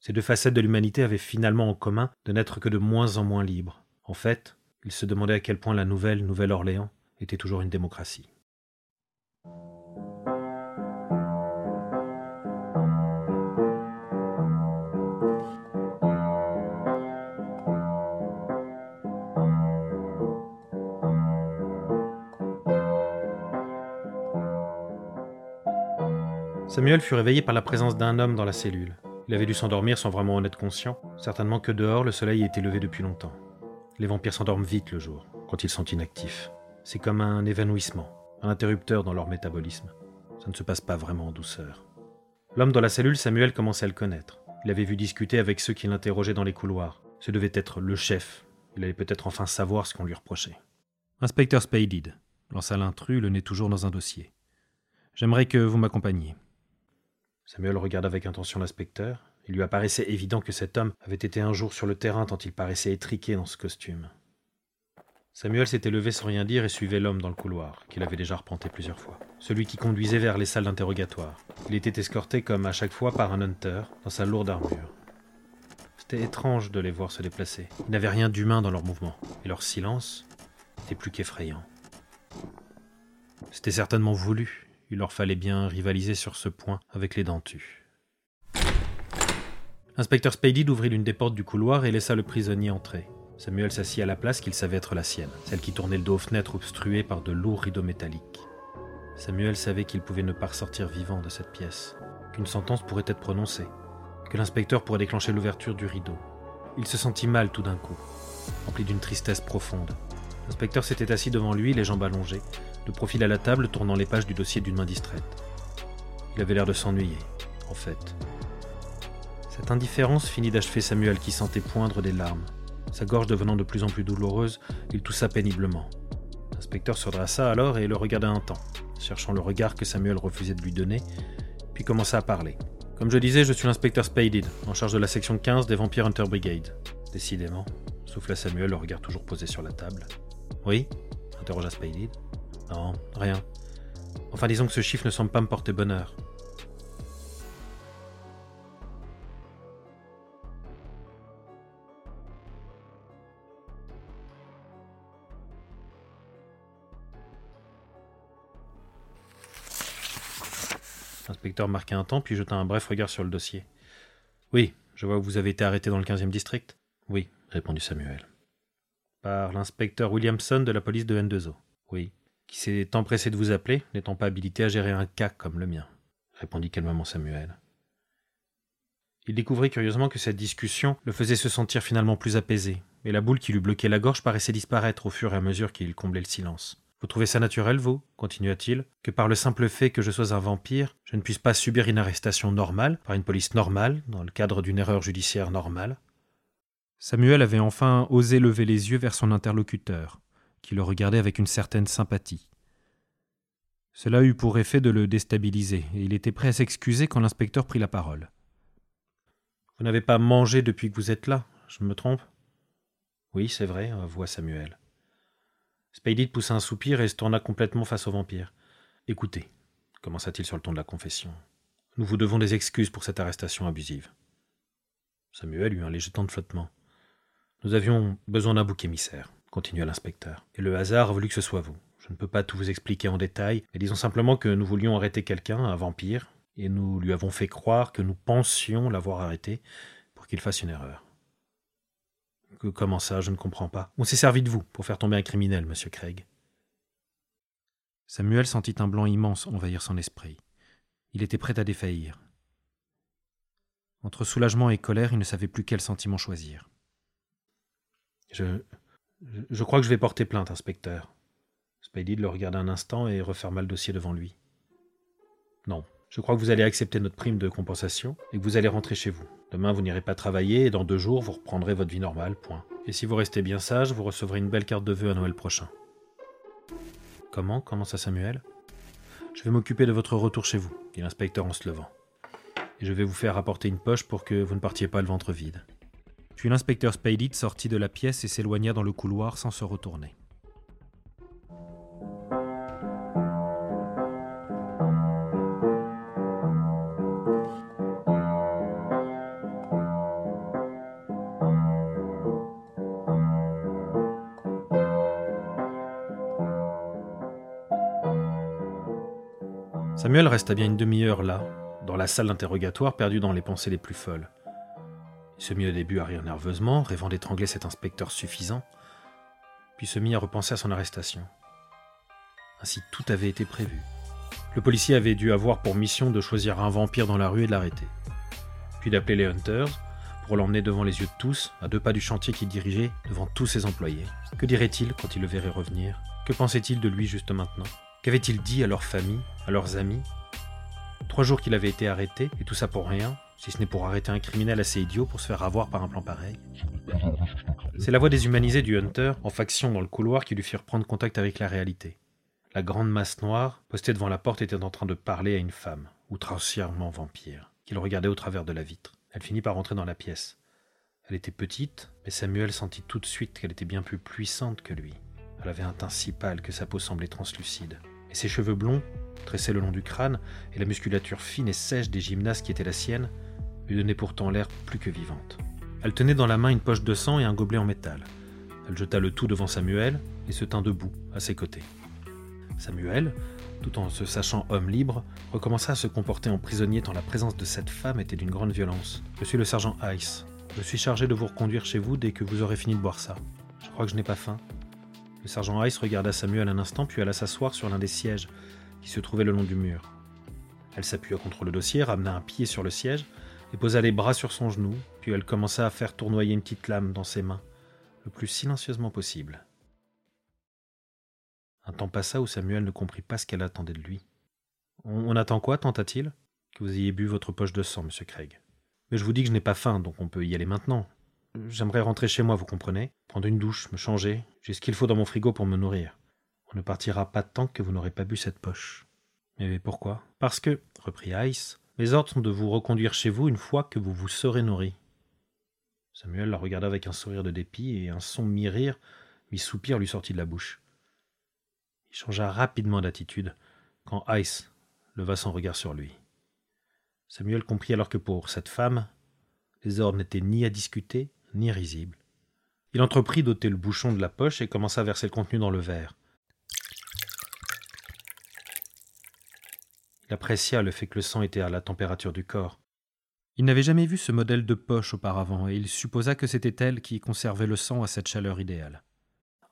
Ces deux facettes de l'humanité avaient finalement en commun de n'être que de moins en moins libres. En fait, il se demandait à quel point la nouvelle Nouvelle-Orléans était toujours une démocratie. Samuel fut réveillé par la présence d'un homme dans la cellule. Il avait dû s'endormir sans vraiment en être conscient, certainement que dehors le soleil était levé depuis longtemps. Les vampires s'endorment vite le jour, quand ils sont inactifs. C'est comme un évanouissement, un interrupteur dans leur métabolisme. Ça ne se passe pas vraiment en douceur. L'homme dans la cellule, Samuel commençait à le connaître. Il avait vu discuter avec ceux qui l'interrogeaient dans les couloirs. Ce devait être le chef. Il allait peut-être enfin savoir ce qu'on lui reprochait. Inspecteur Spaded, lança l'intrus, le nez toujours dans un dossier. J'aimerais que vous m'accompagniez. Samuel regarda avec attention l'inspecteur. Il lui apparaissait évident que cet homme avait été un jour sur le terrain tant il paraissait étriqué dans ce costume. Samuel s'était levé sans rien dire et suivait l'homme dans le couloir, qu'il avait déjà repenté plusieurs fois. Celui qui conduisait vers les salles d'interrogatoire. Il était escorté comme à chaque fois par un hunter dans sa lourde armure. C'était étrange de les voir se déplacer. Il n'avait rien d'humain dans leurs mouvements, et leur silence était plus qu'effrayant. C'était certainement voulu. Il leur fallait bien rivaliser sur ce point avec les dentus. L'inspecteur Spadey ouvrit l'une des portes du couloir et laissa le prisonnier entrer. Samuel s'assit à la place qu'il savait être la sienne, celle qui tournait le dos aux fenêtres obstruées par de lourds rideaux métalliques. Samuel savait qu'il pouvait ne pas ressortir vivant de cette pièce, qu'une sentence pourrait être prononcée, que l'inspecteur pourrait déclencher l'ouverture du rideau. Il se sentit mal tout d'un coup, rempli d'une tristesse profonde. L'inspecteur s'était assis devant lui, les jambes allongées, de profil à la table, tournant les pages du dossier d'une main distraite. Il avait l'air de s'ennuyer, en fait. Cette indifférence finit d'achever Samuel qui sentait poindre des larmes. Sa gorge devenant de plus en plus douloureuse, il toussa péniblement. L'inspecteur se dressa alors et le regarda un temps, cherchant le regard que Samuel refusait de lui donner, puis commença à parler. Comme je disais, je suis l'inspecteur Spaded, en charge de la section 15 des Vampire Hunter Brigade. Décidément, souffla Samuel, le regard toujours posé sur la table. Oui? interrogea Spaded. Non, rien. Enfin, disons que ce chiffre ne semble pas me porter bonheur. L'inspecteur marqua un temps, puis jeta un bref regard sur le dossier. Oui, je vois que vous avez été arrêté dans le 15e district. Oui, répondit Samuel. Par l'inspecteur Williamson de la police de N2O. Oui. Qui s'est empressé de vous appeler, n'étant pas habilité à gérer un cas comme le mien, répondit calmement Samuel. Il découvrit curieusement que cette discussion le faisait se sentir finalement plus apaisé, et la boule qui lui bloquait la gorge paraissait disparaître au fur et à mesure qu'il comblait le silence. Vous trouvez ça naturel, vous? continua-t-il, que par le simple fait que je sois un vampire, je ne puisse pas subir une arrestation normale, par une police normale, dans le cadre d'une erreur judiciaire normale? Samuel avait enfin osé lever les yeux vers son interlocuteur, qui le regardait avec une certaine sympathie. Cela eut pour effet de le déstabiliser, et il était prêt à s'excuser quand l'inspecteur prit la parole. Vous n'avez pas mangé depuis que vous êtes là, je me trompe? Oui, c'est vrai, avoua Samuel. Spaded poussa un soupir et se tourna complètement face au vampire. Écoutez, commença-t-il sur le ton de la confession, nous vous devons des excuses pour cette arrestation abusive. Samuel eut un léger temps de flottement. Nous avions besoin d'un bouc émissaire, continua l'inspecteur, et le hasard a voulu que ce soit vous. Je ne peux pas tout vous expliquer en détail, mais disons simplement que nous voulions arrêter quelqu'un, un vampire, et nous lui avons fait croire que nous pensions l'avoir arrêté pour qu'il fasse une erreur. Que comment ça, je ne comprends pas. On s'est servi de vous pour faire tomber un criminel, monsieur Craig. Samuel sentit un blanc immense envahir son esprit. Il était prêt à défaillir. Entre soulagement et colère, il ne savait plus quel sentiment choisir. Je. Je crois que je vais porter plainte, inspecteur. Spidey le regarda un instant et referma le dossier devant lui. Non, je crois que vous allez accepter notre prime de compensation et que vous allez rentrer chez vous. Demain, vous n'irez pas travailler et dans deux jours, vous reprendrez votre vie normale, point. Et si vous restez bien sage, vous recevrez une belle carte de vœux à Noël prochain. Comment? Commença Samuel? Je vais m'occuper de votre retour chez vous, dit l'inspecteur en se levant. Et je vais vous faire apporter une poche pour que vous ne partiez pas le ventre vide. Puis l'inspecteur Spadit sortit de la pièce et s'éloigna dans le couloir sans se retourner. Resta bien une demi-heure là, dans la salle d'interrogatoire, perdu dans les pensées les plus folles. Il se mit au début à rire nerveusement, rêvant d'étrangler cet inspecteur suffisant, puis se mit à repenser à son arrestation. Ainsi tout avait été prévu. Le policier avait dû avoir pour mission de choisir un vampire dans la rue et de l'arrêter, puis d'appeler les hunters pour l'emmener devant les yeux de tous, à deux pas du chantier qu'il dirigeait, devant tous ses employés. Que dirait-il quand il le verrait revenir? Que pensait-il de lui juste maintenant? Qu'avait-il dit à leur famille, à leurs amis? Trois jours qu'il avait été arrêté, et tout ça pour rien, si ce n'est pour arrêter un criminel assez idiot pour se faire avoir par un plan pareil. C'est la voix déshumanisée du Hunter, en faction dans le couloir, qui lui firent prendre contact avec la réalité. La grande masse noire, postée devant la porte, était en train de parler à une femme, outrancièrement vampire, qui le regardait au travers de la vitre. Elle finit par rentrer dans la pièce. Elle était petite, mais Samuel sentit tout de suite qu'elle était bien plus puissante que lui. Elle avait un teint si pâle que sa peau semblait translucide. Ses cheveux blonds, tressés le long du crâne, et la musculature fine et sèche des gymnastes qui étaient la sienne, lui donnaient pourtant l'air plus que vivante. Elle tenait dans la main une poche de sang et un gobelet en métal. Elle jeta le tout devant Samuel et se tint debout, à ses côtés. Samuel, tout en se sachant homme libre, recommença à se comporter en prisonnier tant la présence de cette femme était d'une grande violence. Je suis le sergent Ice. Je suis chargé de vous reconduire chez vous dès que vous aurez fini de boire ça. Je crois que je n'ai pas faim. Le sergent Ice regarda Samuel un instant puis alla s'asseoir sur l'un des sièges qui se trouvait le long du mur. Elle s'appuya contre le dossier, ramena un pied sur le siège et posa les bras sur son genou, puis elle commença à faire tournoyer une petite lame dans ses mains, le plus silencieusement possible. Un temps passa où Samuel ne comprit pas ce qu'elle attendait de lui. On, attend quoi tenta-t-il? Que vous ayez bu votre poche de sang, monsieur Craig. Mais je vous dis que je n'ai pas faim, donc on peut y aller maintenant. J'aimerais rentrer chez moi, vous comprenez Prendre une douche, me changer. J'ai ce qu'il faut dans mon frigo pour me nourrir. On ne partira pas tant que vous n'aurez pas bu cette poche. Mais pourquoi? Parce que, reprit Ice, mes ordres sont de vous reconduire chez vous une fois que vous vous serez nourri. Samuel la regarda avec un sourire de dépit et un son mi-rire, mi-soupir lui sortit de la bouche. Il changea rapidement d'attitude quand Ice leva son regard sur lui. Samuel comprit alors que pour cette femme, les ordres n'étaient ni à discuter, ni risibles. Il entreprit d'ôter le bouchon de la poche et commença à verser le contenu dans le verre. Il apprécia le fait que le sang était à la température du corps. Il n'avait jamais vu ce modèle de poche auparavant, et il supposa que c'était elle qui conservait le sang à cette chaleur idéale.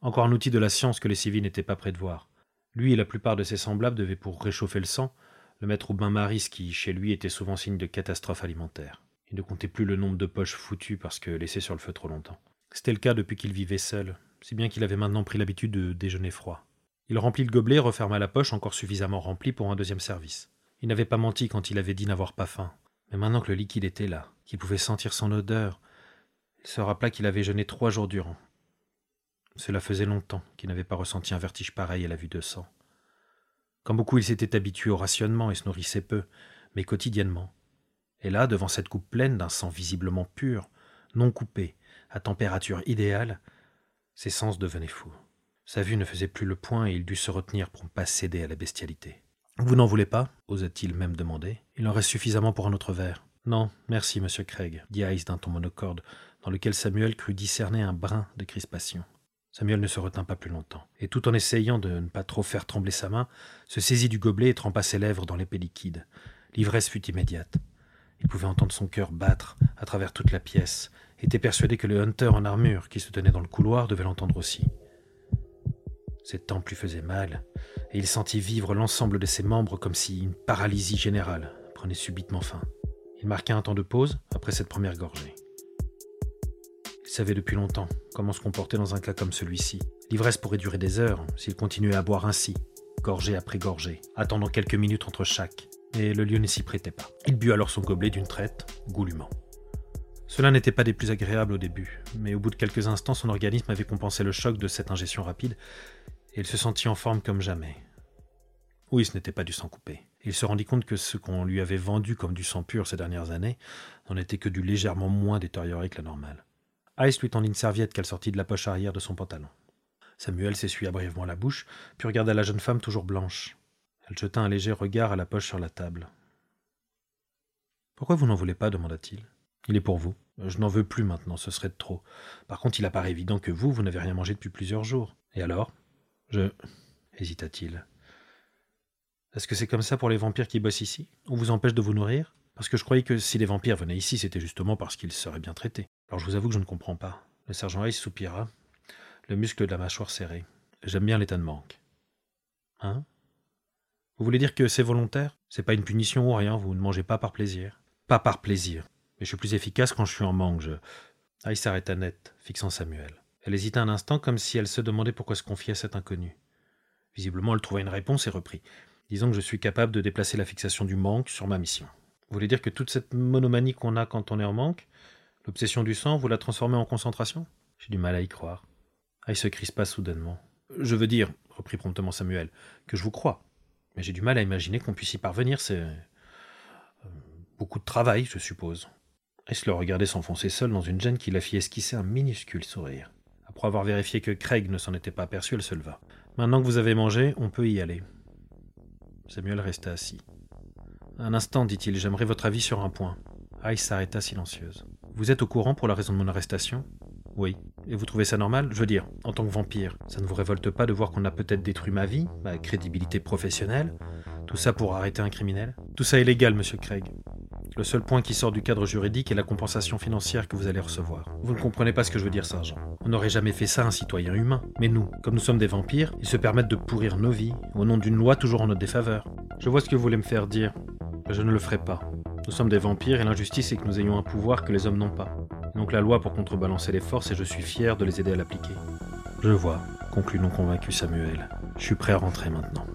Encore un outil de la science que les civils n'étaient pas prêts de voir. Lui et la plupart de ses semblables devaient, pour réchauffer le sang, le mettre au bain-marie, ce qui, chez lui, était souvent signe de catastrophe alimentaire. Ne comptait plus le nombre de poches foutues parce que laissées sur le feu trop longtemps. C'était le cas depuis qu'il vivait seul, si bien qu'il avait maintenant pris l'habitude de déjeuner froid. Il remplit le gobelet et referma la poche encore suffisamment remplie pour un deuxième service. Il n'avait pas menti quand il avait dit n'avoir pas faim. Mais maintenant que le liquide était là, qu'il pouvait sentir son odeur, il se rappela qu'il avait jeûné trois jours durant. Cela faisait longtemps qu'il n'avait pas ressenti un vertige pareil à la vue de sang. Comme beaucoup, il s'était habitué au rationnement et se nourrissait peu, mais quotidiennement. Et là, devant cette coupe pleine d'un sang visiblement pur, non coupé, à température idéale, ses sens devenaient fous. Sa vue ne faisait plus le point et il dut se retenir pour ne pas céder à la bestialité. Vous n'en voulez pas? osa-t-il même demander. Il en reste suffisamment pour un autre verre. Non, merci, monsieur Craig, dit Ice d'un ton monocorde, dans lequel Samuel crut discerner un brin de crispation. Samuel ne se retint pas plus longtemps, et tout en essayant de ne pas trop faire trembler sa main, se saisit du gobelet et trempa ses lèvres dans l'épée liquide. L'ivresse fut immédiate. Il pouvait entendre son cœur battre à travers toute la pièce, était persuadé que le hunter en armure qui se tenait dans le couloir devait l'entendre aussi. Ses tempes lui faisaient mal, et il sentit vivre l'ensemble de ses membres comme si une paralysie générale prenait subitement fin. Il marqua un temps de pause après cette première gorgée. Il savait depuis longtemps comment se comporter dans un cas comme celui-ci. L'ivresse pourrait durer des heures s'il continuait à boire ainsi, gorgée après gorgée, attendant quelques minutes entre chaque, mais le lieu ne s'y prêtait pas. Il but alors son gobelet d'une traite, goulûment. Cela n'était pas des plus agréables au début, mais au bout de quelques instants, son organisme avait compensé le choc de cette ingestion rapide et il se sentit en forme comme jamais. Oui, ce n'était pas du sang coupé. Il se rendit compte que ce qu'on lui avait vendu comme du sang pur ces dernières années n'en était que du légèrement moins détérioré que la normale. Ice lui tendit une serviette qu'elle sortit de la poche arrière de son pantalon. Samuel s'essuya brièvement la bouche, puis regarda la jeune femme toujours blanche. Elle jeta un léger regard à la poche sur la table. Pourquoi vous n'en voulez pas demanda-t-il. Il est pour vous. Je n'en veux plus maintenant, ce serait de trop. Par contre, il apparaît évident que vous, vous n'avez rien mangé depuis plusieurs jours. Et alors? Je. hésita-t-il. Est-ce que c'est comme ça pour les vampires qui bossent ici? On vous empêche de vous nourrir? Parce que je croyais que si les vampires venaient ici, c'était justement parce qu'ils seraient bien traités. Alors je vous avoue que je ne comprends pas. Le sergent Hayes soupira, le muscle de la mâchoire serré. J'aime bien l'état de manque. Hein? Vous voulez dire que c'est volontaire? C'est pas une punition ou rien, vous ne mangez pas par plaisir Pas par plaisir. Mais je suis plus efficace quand je suis en manque. Je... Ice s'arrêta net, fixant Samuel. Elle hésita un instant comme si elle se demandait pourquoi se confier à cet inconnu. Visiblement, elle trouva une réponse et reprit. Disons que je suis capable de déplacer la fixation du manque sur ma mission. Vous voulez dire que toute cette monomanie qu'on a quand on est en manque, l'obsession du sang, vous la transformez en concentration? J'ai du mal à y croire. Ice se crispa soudainement. Je veux dire, reprit promptement Samuel, que je vous crois. Mais j'ai du mal à imaginer qu'on puisse y parvenir, c'est. Euh, beaucoup de travail, je suppose. Ice le regardait s'enfoncer seul dans une gêne qui la fit esquisser un minuscule sourire? Après avoir vérifié que Craig ne s'en était pas aperçu, elle se leva. Maintenant que vous avez mangé, on peut y aller. Samuel resta assis. Un instant, dit-il, j'aimerais votre avis sur un point. Ice s'arrêta silencieuse. Vous êtes au courant pour la raison de mon arrestation? Oui. Et vous trouvez ça normal? Je veux dire, en tant que vampire, ça ne vous révolte pas de voir qu'on a peut-être détruit ma vie, ma crédibilité professionnelle? Tout ça pour arrêter un criminel? Tout ça est légal, monsieur Craig. Le seul point qui sort du cadre juridique est la compensation financière que vous allez recevoir. Vous ne comprenez pas ce que je veux dire, sergent. On n'aurait jamais fait ça à un citoyen humain. Mais nous, comme nous sommes des vampires, ils se permettent de pourrir nos vies, au nom d'une loi toujours en notre défaveur. Je vois ce que vous voulez me faire dire, mais je ne le ferai pas. Nous sommes des vampires et l'injustice est que nous ayons un pouvoir que les hommes n'ont pas. Donc la loi pour contrebalancer les forces et je suis fier de les aider à l'appliquer. Je vois, conclut non convaincu Samuel. Je suis prêt à rentrer maintenant.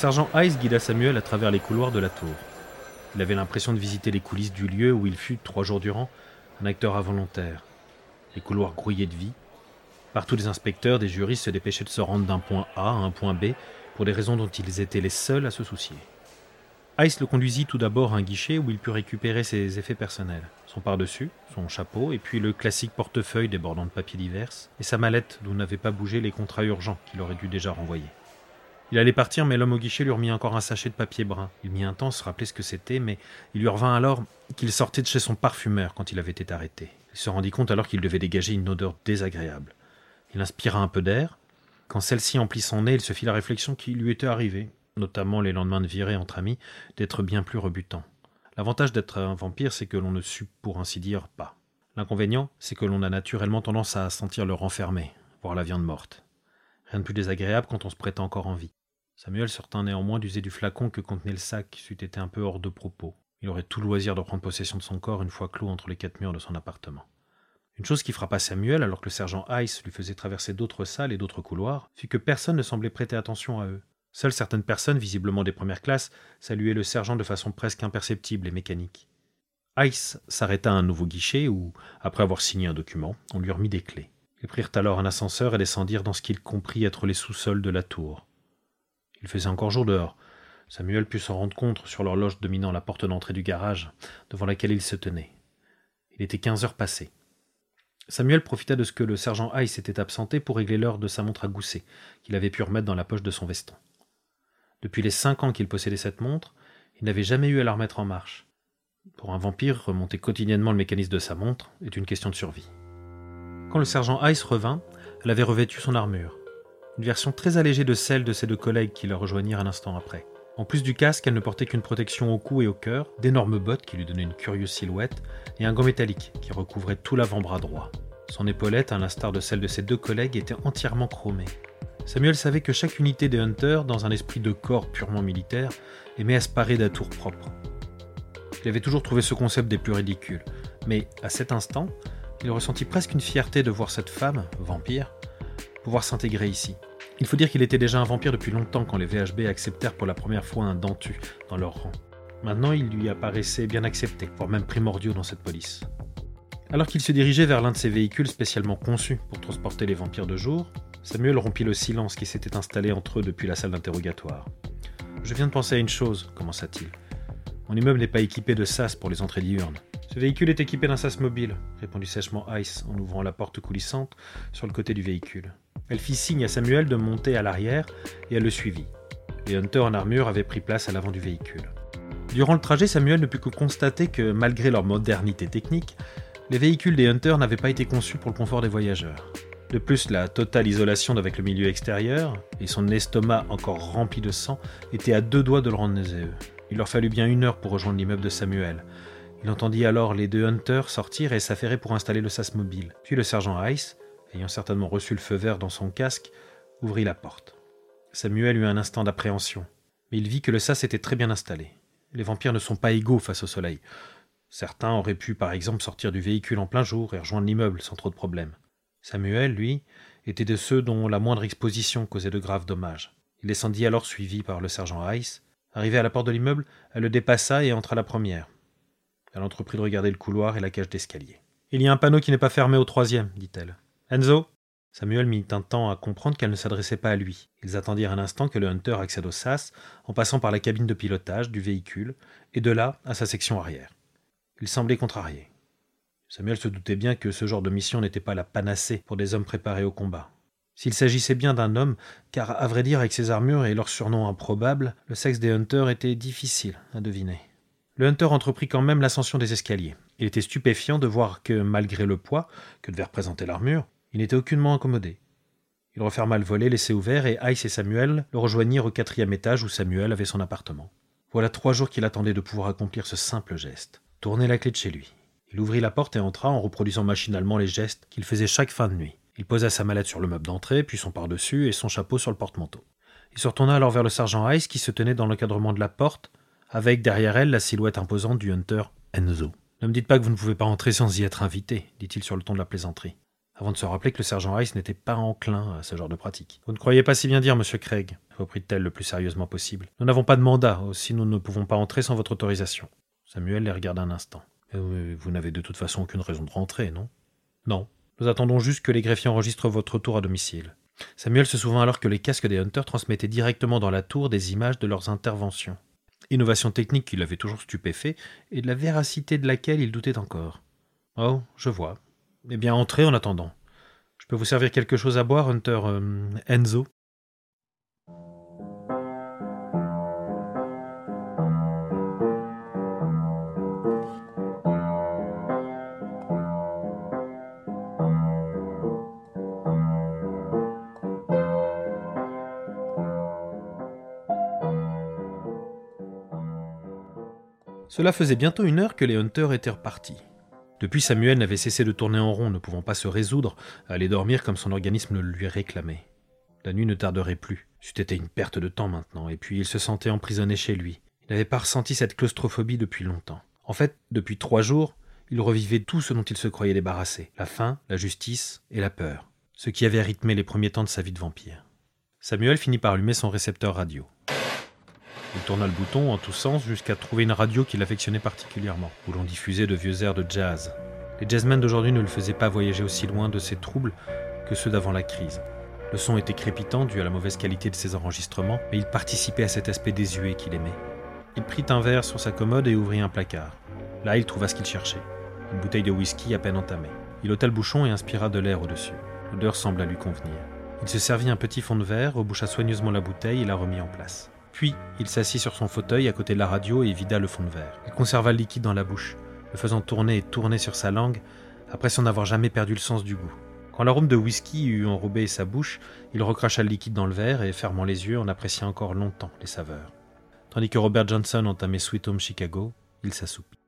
Sergent Ice guida Samuel à travers les couloirs de la tour. Il avait l'impression de visiter les coulisses du lieu où il fut, trois jours durant, un acteur involontaire. Les couloirs grouillés de vie. Partout des inspecteurs, des juristes se dépêchaient de se rendre d'un point A à un point B pour des raisons dont ils étaient les seuls à se soucier. Ice le conduisit tout d'abord à un guichet où il put récupérer ses effets personnels. Son pardessus, son chapeau, et puis le classique portefeuille débordant de papiers divers, et sa mallette d'où n'avaient pas bougé les contrats urgents qu'il aurait dû déjà renvoyer. Il allait partir, mais l'homme au guichet lui remit encore un sachet de papier brun. Il mit un temps à se rappeler ce que c'était, mais il lui revint alors qu'il sortait de chez son parfumeur quand il avait été arrêté. Il se rendit compte alors qu'il devait dégager une odeur désagréable. Il inspira un peu d'air. Quand celle-ci emplit son nez, il se fit la réflexion qui lui était arrivée, notamment les lendemains de virée entre amis, d'être bien plus rebutant. L'avantage d'être un vampire, c'est que l'on ne sue pour ainsi dire pas. L'inconvénient, c'est que l'on a naturellement tendance à sentir le renfermer, voire la viande morte. Rien de plus désagréable quand on se prête encore en vie. Samuel se néanmoins d'user du flacon que contenait le sac, c'eût été un peu hors de propos. Il aurait tout loisir de prendre possession de son corps une fois clos entre les quatre murs de son appartement. Une chose qui frappa Samuel alors que le sergent Ice lui faisait traverser d'autres salles et d'autres couloirs, fut que personne ne semblait prêter attention à eux. Seules certaines personnes, visiblement des premières classes, saluaient le sergent de façon presque imperceptible et mécanique. Ice s'arrêta à un nouveau guichet où, après avoir signé un document, on lui remit des clés. Ils prirent alors un ascenseur et descendirent dans ce qu'il comprit être les sous-sols de la tour. Il faisait encore jour dehors. Samuel put s'en rendre compte sur l'horloge dominant la porte d'entrée du garage, devant laquelle il se tenait. Il était quinze heures passées. Samuel profita de ce que le sergent Hayes s'était absenté pour régler l'heure de sa montre à gousset, qu'il avait pu remettre dans la poche de son veston. Depuis les cinq ans qu'il possédait cette montre, il n'avait jamais eu à la remettre en marche. Pour un vampire, remonter quotidiennement le mécanisme de sa montre est une question de survie. Quand le sergent Hayes revint, elle avait revêtu son armure une version très allégée de celle de ses deux collègues qui la rejoignirent un instant après. En plus du casque, elle ne portait qu'une protection au cou et au cœur, d'énormes bottes qui lui donnaient une curieuse silhouette, et un gant métallique qui recouvrait tout l'avant-bras droit. Son épaulette, à l'instar de celle de ses deux collègues, était entièrement chromée. Samuel savait que chaque unité des Hunters, dans un esprit de corps purement militaire, aimait à se parer d'atours propres. Il avait toujours trouvé ce concept des plus ridicules, mais à cet instant, il ressentit presque une fierté de voir cette femme, vampire, pouvoir s'intégrer ici. Il faut dire qu'il était déjà un vampire depuis longtemps quand les VHB acceptèrent pour la première fois un dentu dans leur rang. Maintenant, il lui apparaissait bien accepté, voire même primordiaux dans cette police. Alors qu'il se dirigeait vers l'un de ces véhicules spécialement conçus pour transporter les vampires de jour, Samuel rompit le silence qui s'était installé entre eux depuis la salle d'interrogatoire. Je viens de penser à une chose, commença-t-il. Mon immeuble n'est pas équipé de sas pour les entrées diurnes. Ce véhicule est équipé d'un sas mobile, répondit sèchement Ice en ouvrant la porte coulissante sur le côté du véhicule. Elle fit signe à Samuel de monter à l'arrière et elle le suivit. Les hunters en armure avaient pris place à l'avant du véhicule. Durant le trajet, Samuel ne put que constater que, malgré leur modernité technique, les véhicules des hunters n'avaient pas été conçus pour le confort des voyageurs. De plus, la totale isolation avec le milieu extérieur, et son estomac encore rempli de sang, était à deux doigts de le rendre nauséeux. Il leur fallut bien une heure pour rejoindre l'immeuble de Samuel. Il entendit alors les deux hunters sortir et s'affairer pour installer le sas mobile. Puis le sergent Ice, ayant certainement reçu le feu vert dans son casque, ouvrit la porte. Samuel eut un instant d'appréhension, mais il vit que le sas était très bien installé. Les vampires ne sont pas égaux face au soleil. Certains auraient pu par exemple sortir du véhicule en plein jour et rejoindre l'immeuble sans trop de problèmes. Samuel, lui, était de ceux dont la moindre exposition causait de graves dommages. Il descendit alors suivi par le sergent Ice. Arrivé à la porte de l'immeuble, elle le dépassa et entra la première. Elle entreprit de regarder le couloir et la cage d'escalier. Il y a un panneau qui n'est pas fermé au troisième, dit-elle. Enzo Samuel mit un temps à comprendre qu'elle ne s'adressait pas à lui. Ils attendirent un instant que le Hunter accède au sas, en passant par la cabine de pilotage du véhicule, et de là à sa section arrière. Il semblait contrarié. Samuel se doutait bien que ce genre de mission n'était pas la panacée pour des hommes préparés au combat. S'il s'agissait bien d'un homme, car à vrai dire avec ses armures et leurs surnoms improbables, le sexe des Hunters était difficile à deviner. Le Hunter entreprit quand même l'ascension des escaliers. Il était stupéfiant de voir que, malgré le poids que devait représenter l'armure, il n'était aucunement incommodé. Il referma le volet laissé ouvert et Ice et Samuel le rejoignirent au quatrième étage où Samuel avait son appartement. Voilà trois jours qu'il attendait de pouvoir accomplir ce simple geste. Tourner la clé de chez lui. Il ouvrit la porte et entra en reproduisant machinalement les gestes qu'il faisait chaque fin de nuit. Il posa sa mallette sur le meuble d'entrée, puis son pardessus et son chapeau sur le porte-manteau. Il se retourna alors vers le sergent Ice qui se tenait dans l'encadrement de la porte, avec derrière elle la silhouette imposante du hunter Enzo. Ne me dites pas que vous ne pouvez pas entrer sans y être invité, dit-il sur le ton de la plaisanterie, avant de se rappeler que le sergent Rice n'était pas enclin à ce genre de pratique. Vous ne croyez pas si bien dire, monsieur Craig, reprit-elle le plus sérieusement possible. Nous n'avons pas de mandat, aussi nous ne pouvons pas entrer sans votre autorisation. Samuel les regarda un instant. Vous n'avez de toute façon aucune raison de rentrer, non? Non. Nous attendons juste que les greffiers enregistrent votre retour à domicile. Samuel se souvint alors que les casques des Hunters transmettaient directement dans la tour des images de leurs interventions innovation technique qui l'avait toujours stupéfait, et de la véracité de laquelle il doutait encore. Oh, je vois. Eh bien, entrez en attendant. Je peux vous servir quelque chose à boire, Hunter euh, Enzo? Cela faisait bientôt une heure que les hunters étaient repartis. Depuis, Samuel n'avait cessé de tourner en rond, ne pouvant pas se résoudre à aller dormir comme son organisme le lui réclamait. La nuit ne tarderait plus. C'eût été une perte de temps maintenant, et puis il se sentait emprisonné chez lui. Il n'avait pas ressenti cette claustrophobie depuis longtemps. En fait, depuis trois jours, il revivait tout ce dont il se croyait débarrassé la faim, la justice et la peur, ce qui avait rythmé les premiers temps de sa vie de vampire. Samuel finit par allumer son récepteur radio. Il tourna le bouton en tous sens jusqu'à trouver une radio qu'il affectionnait particulièrement, où l'on diffusait de vieux airs de jazz. Les jazzmen d'aujourd'hui ne le faisaient pas voyager aussi loin de ses troubles que ceux d'avant la crise. Le son était crépitant dû à la mauvaise qualité de ses enregistrements, mais il participait à cet aspect désuet qu'il aimait. Il prit un verre sur sa commode et ouvrit un placard. Là, il trouva ce qu'il cherchait. Une bouteille de whisky à peine entamée. Il ôta le bouchon et inspira de l'air au-dessus. L'odeur sembla lui convenir. Il se servit un petit fond de verre, reboucha soigneusement la bouteille et la remit en place. Puis, il s'assit sur son fauteuil à côté de la radio et vida le fond de verre. Il conserva le liquide dans la bouche, le faisant tourner et tourner sur sa langue, après s'en avoir jamais perdu le sens du goût. Quand l'arôme de whisky eut enrobé sa bouche, il recracha le liquide dans le verre et, fermant les yeux, en apprécia encore longtemps les saveurs. Tandis que Robert Johnson entamait Sweet Home Chicago, il s'assoupit.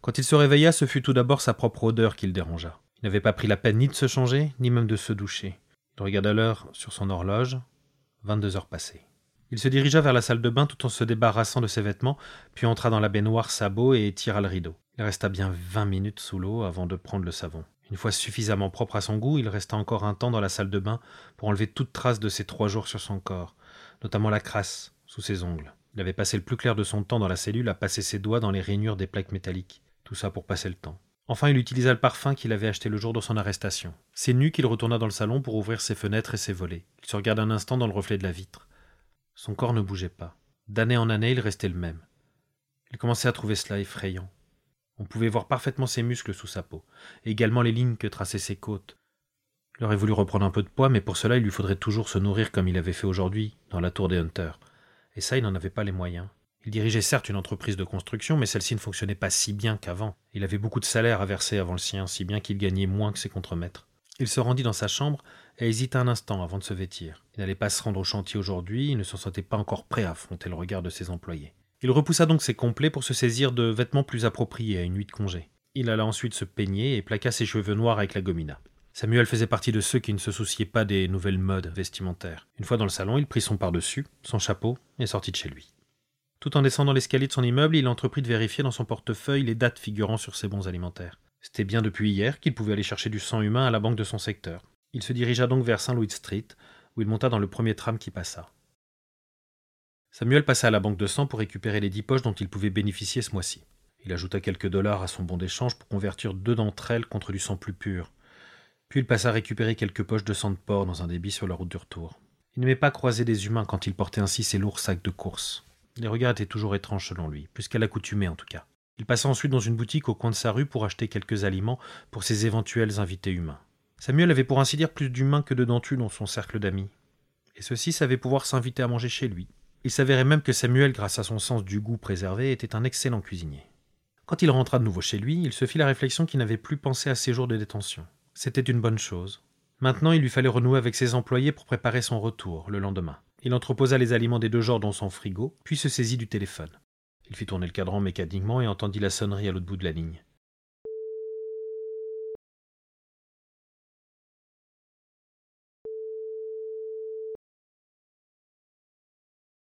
Quand il se réveilla, ce fut tout d'abord sa propre odeur qui le dérangea. Il n'avait pas pris la peine ni de se changer, ni même de se doucher. Il regarda l'heure sur son horloge, vingt-deux heures passées. Il se dirigea vers la salle de bain tout en se débarrassant de ses vêtements, puis entra dans la baignoire sabot et tira le rideau. Il resta bien vingt minutes sous l'eau avant de prendre le savon. Une fois suffisamment propre à son goût, il resta encore un temps dans la salle de bain pour enlever toute trace de ces trois jours sur son corps, notamment la crasse sous ses ongles. Il avait passé le plus clair de son temps dans la cellule à passer ses doigts dans les rainures des plaques métalliques. Tout ça pour passer le temps. Enfin, il utilisa le parfum qu'il avait acheté le jour de son arrestation. C'est nu qu'il retourna dans le salon pour ouvrir ses fenêtres et ses volets. Il se regarda un instant dans le reflet de la vitre. Son corps ne bougeait pas. D'année en année, il restait le même. Il commençait à trouver cela effrayant. On pouvait voir parfaitement ses muscles sous sa peau, également les lignes que traçaient ses côtes. Il aurait voulu reprendre un peu de poids, mais pour cela il lui faudrait toujours se nourrir comme il avait fait aujourd'hui, dans la tour des Hunters. Et ça, il n'en avait pas les moyens. Il dirigeait certes une entreprise de construction, mais celle-ci ne fonctionnait pas si bien qu'avant. Il avait beaucoup de salaire à verser avant le sien, si bien qu'il gagnait moins que ses contremaîtres. Il se rendit dans sa chambre et hésita un instant avant de se vêtir. Il n'allait pas se rendre au chantier aujourd'hui, il ne se sentait pas encore prêt à affronter le regard de ses employés. Il repoussa donc ses complets pour se saisir de vêtements plus appropriés à une nuit de congé. Il alla ensuite se peigner et plaqua ses cheveux noirs avec la gomina. Samuel faisait partie de ceux qui ne se souciaient pas des nouvelles modes vestimentaires. Une fois dans le salon, il prit son par-dessus, son chapeau, et sortit de chez lui. Tout en descendant l'escalier de son immeuble, il entreprit de vérifier dans son portefeuille les dates figurant sur ses bons alimentaires. C'était bien depuis hier qu'il pouvait aller chercher du sang humain à la banque de son secteur. Il se dirigea donc vers Saint Louis Street, où il monta dans le premier tram qui passa. Samuel passa à la banque de sang pour récupérer les dix poches dont il pouvait bénéficier ce mois-ci. Il ajouta quelques dollars à son bon d'échange pour convertir deux d'entre elles contre du sang plus pur. Puis il passa récupérer quelques poches de sang de porc dans un débit sur la route du retour. Il n'aimait pas croiser des humains quand il portait ainsi ses lourds sacs de course. Les regards étaient toujours étranges selon lui, plus qu'à en tout cas. Il passa ensuite dans une boutique au coin de sa rue pour acheter quelques aliments pour ses éventuels invités humains. Samuel avait pour ainsi dire plus d'humains que de dentus dans son cercle d'amis. Et ceux-ci savaient pouvoir s'inviter à manger chez lui. Il s'avérait même que Samuel, grâce à son sens du goût préservé, était un excellent cuisinier. Quand il rentra de nouveau chez lui, il se fit la réflexion qu'il n'avait plus pensé à ses jours de détention. C'était une bonne chose. Maintenant, il lui fallait renouer avec ses employés pour préparer son retour, le lendemain. Il entreposa les aliments des deux genres dans son frigo, puis se saisit du téléphone. Il fit tourner le cadran mécaniquement et entendit la sonnerie à l'autre bout de la ligne.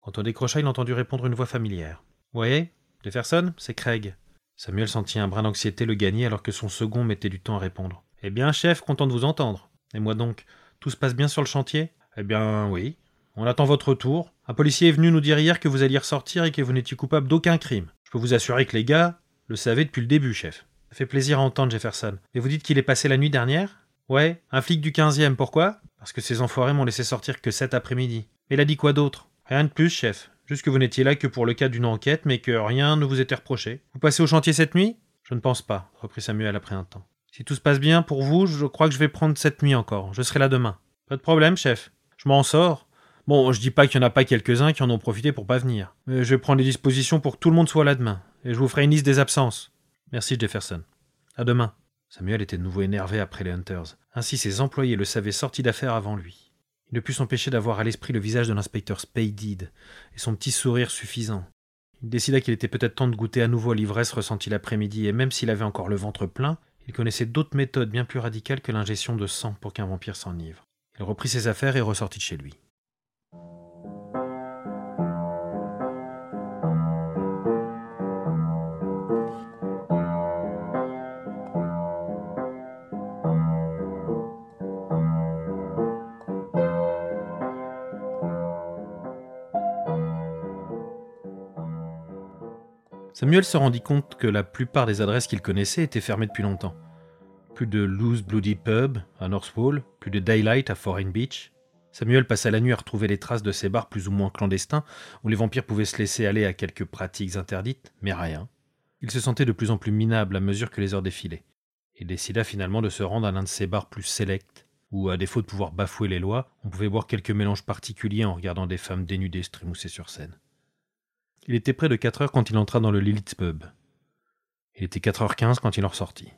Quand on décrocha, il entendit répondre une voix familière. Voyez Jefferson C'est Craig. Samuel sentit un brin d'anxiété le gagner alors que son second mettait du temps à répondre. Eh bien, chef, content de vous entendre. Et moi donc Tout se passe bien sur le chantier? Eh bien, oui. On attend votre retour. Un policier est venu nous dire hier que vous alliez ressortir et que vous n'étiez coupable d'aucun crime. Je peux vous assurer que les gars le savaient depuis le début, chef. Ça fait plaisir à entendre, Jefferson. Et vous dites qu'il est passé la nuit dernière? Ouais, un flic du 15e, pourquoi? Parce que ces enfoirés m'ont laissé sortir que cet après-midi. Mais il a dit quoi d'autre? Rien de plus, chef. Juste que vous n'étiez là que pour le cas d'une enquête, mais que rien ne vous était reproché. Vous passez au chantier cette nuit? Je ne pense pas, reprit Samuel après un temps. Si tout se passe bien pour vous, je crois que je vais prendre cette nuit encore. Je serai là demain. Pas de problème, chef. Je m'en sors. Bon, je dis pas qu'il y en a pas quelques-uns qui en ont profité pour pas venir. Mais je vais prendre les dispositions pour que tout le monde soit là demain. Et je vous ferai une liste des absences. Merci, Jefferson. À demain. Samuel était de nouveau énervé après les Hunters. Ainsi ses employés le savaient sorti d'affaires avant lui. Ne put s'empêcher d'avoir à l'esprit le visage de l'inspecteur Spaded et son petit sourire suffisant. Il décida qu'il était peut-être temps de goûter à nouveau l'ivresse ressentie l'après-midi, et même s'il avait encore le ventre plein, il connaissait d'autres méthodes bien plus radicales que l'ingestion de sang pour qu'un vampire s'enivre. Il reprit ses affaires et ressortit de chez lui. Samuel se rendit compte que la plupart des adresses qu'il connaissait étaient fermées depuis longtemps. Plus de Loose Bloody Pub à Northwall, plus de Daylight à Foreign Beach. Samuel passa la nuit à retrouver les traces de ces bars plus ou moins clandestins où les vampires pouvaient se laisser aller à quelques pratiques interdites, mais rien. Il se sentait de plus en plus minable à mesure que les heures défilaient. Il décida finalement de se rendre à l'un de ces bars plus sélects, où, à défaut de pouvoir bafouer les lois, on pouvait boire quelques mélanges particuliers en regardant des femmes dénudées se sur scène. Il était près de quatre heures quand il entra dans le Lilith Pub. Il était quatre heures quinze quand il en ressortit.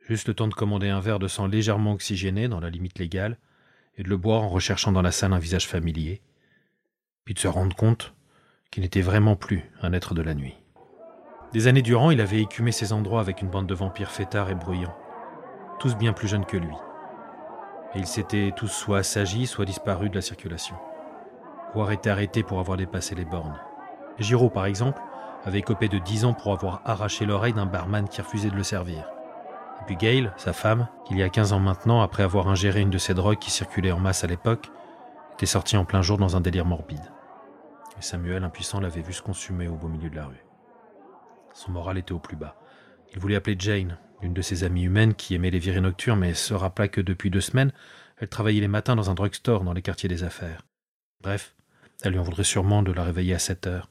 Juste le temps de commander un verre de sang légèrement oxygéné dans la limite légale et de le boire en recherchant dans la salle un visage familier, puis de se rendre compte qu'il n'était vraiment plus un être de la nuit. Des années durant, il avait écumé ces endroits avec une bande de vampires fêtards et bruyants, tous bien plus jeunes que lui. Et ils s'étaient tous soit assagis, soit disparus de la circulation, voire étaient arrêtés pour avoir dépassé les bornes. Giraud, par exemple, avait copé de 10 ans pour avoir arraché l'oreille d'un barman qui refusait de le servir. Et puis Gail, sa femme, qu'il y a 15 ans maintenant, après avoir ingéré une de ces drogues qui circulaient en masse à l'époque, était sortie en plein jour dans un délire morbide. Et Samuel, impuissant, l'avait vu se consumer au beau milieu de la rue. Son moral était au plus bas. Il voulait appeler Jane, une de ses amies humaines qui aimait les virées nocturnes, mais se rappela que depuis deux semaines, elle travaillait les matins dans un drugstore dans les quartiers des affaires. Bref, elle lui en voudrait sûrement de la réveiller à 7 heures.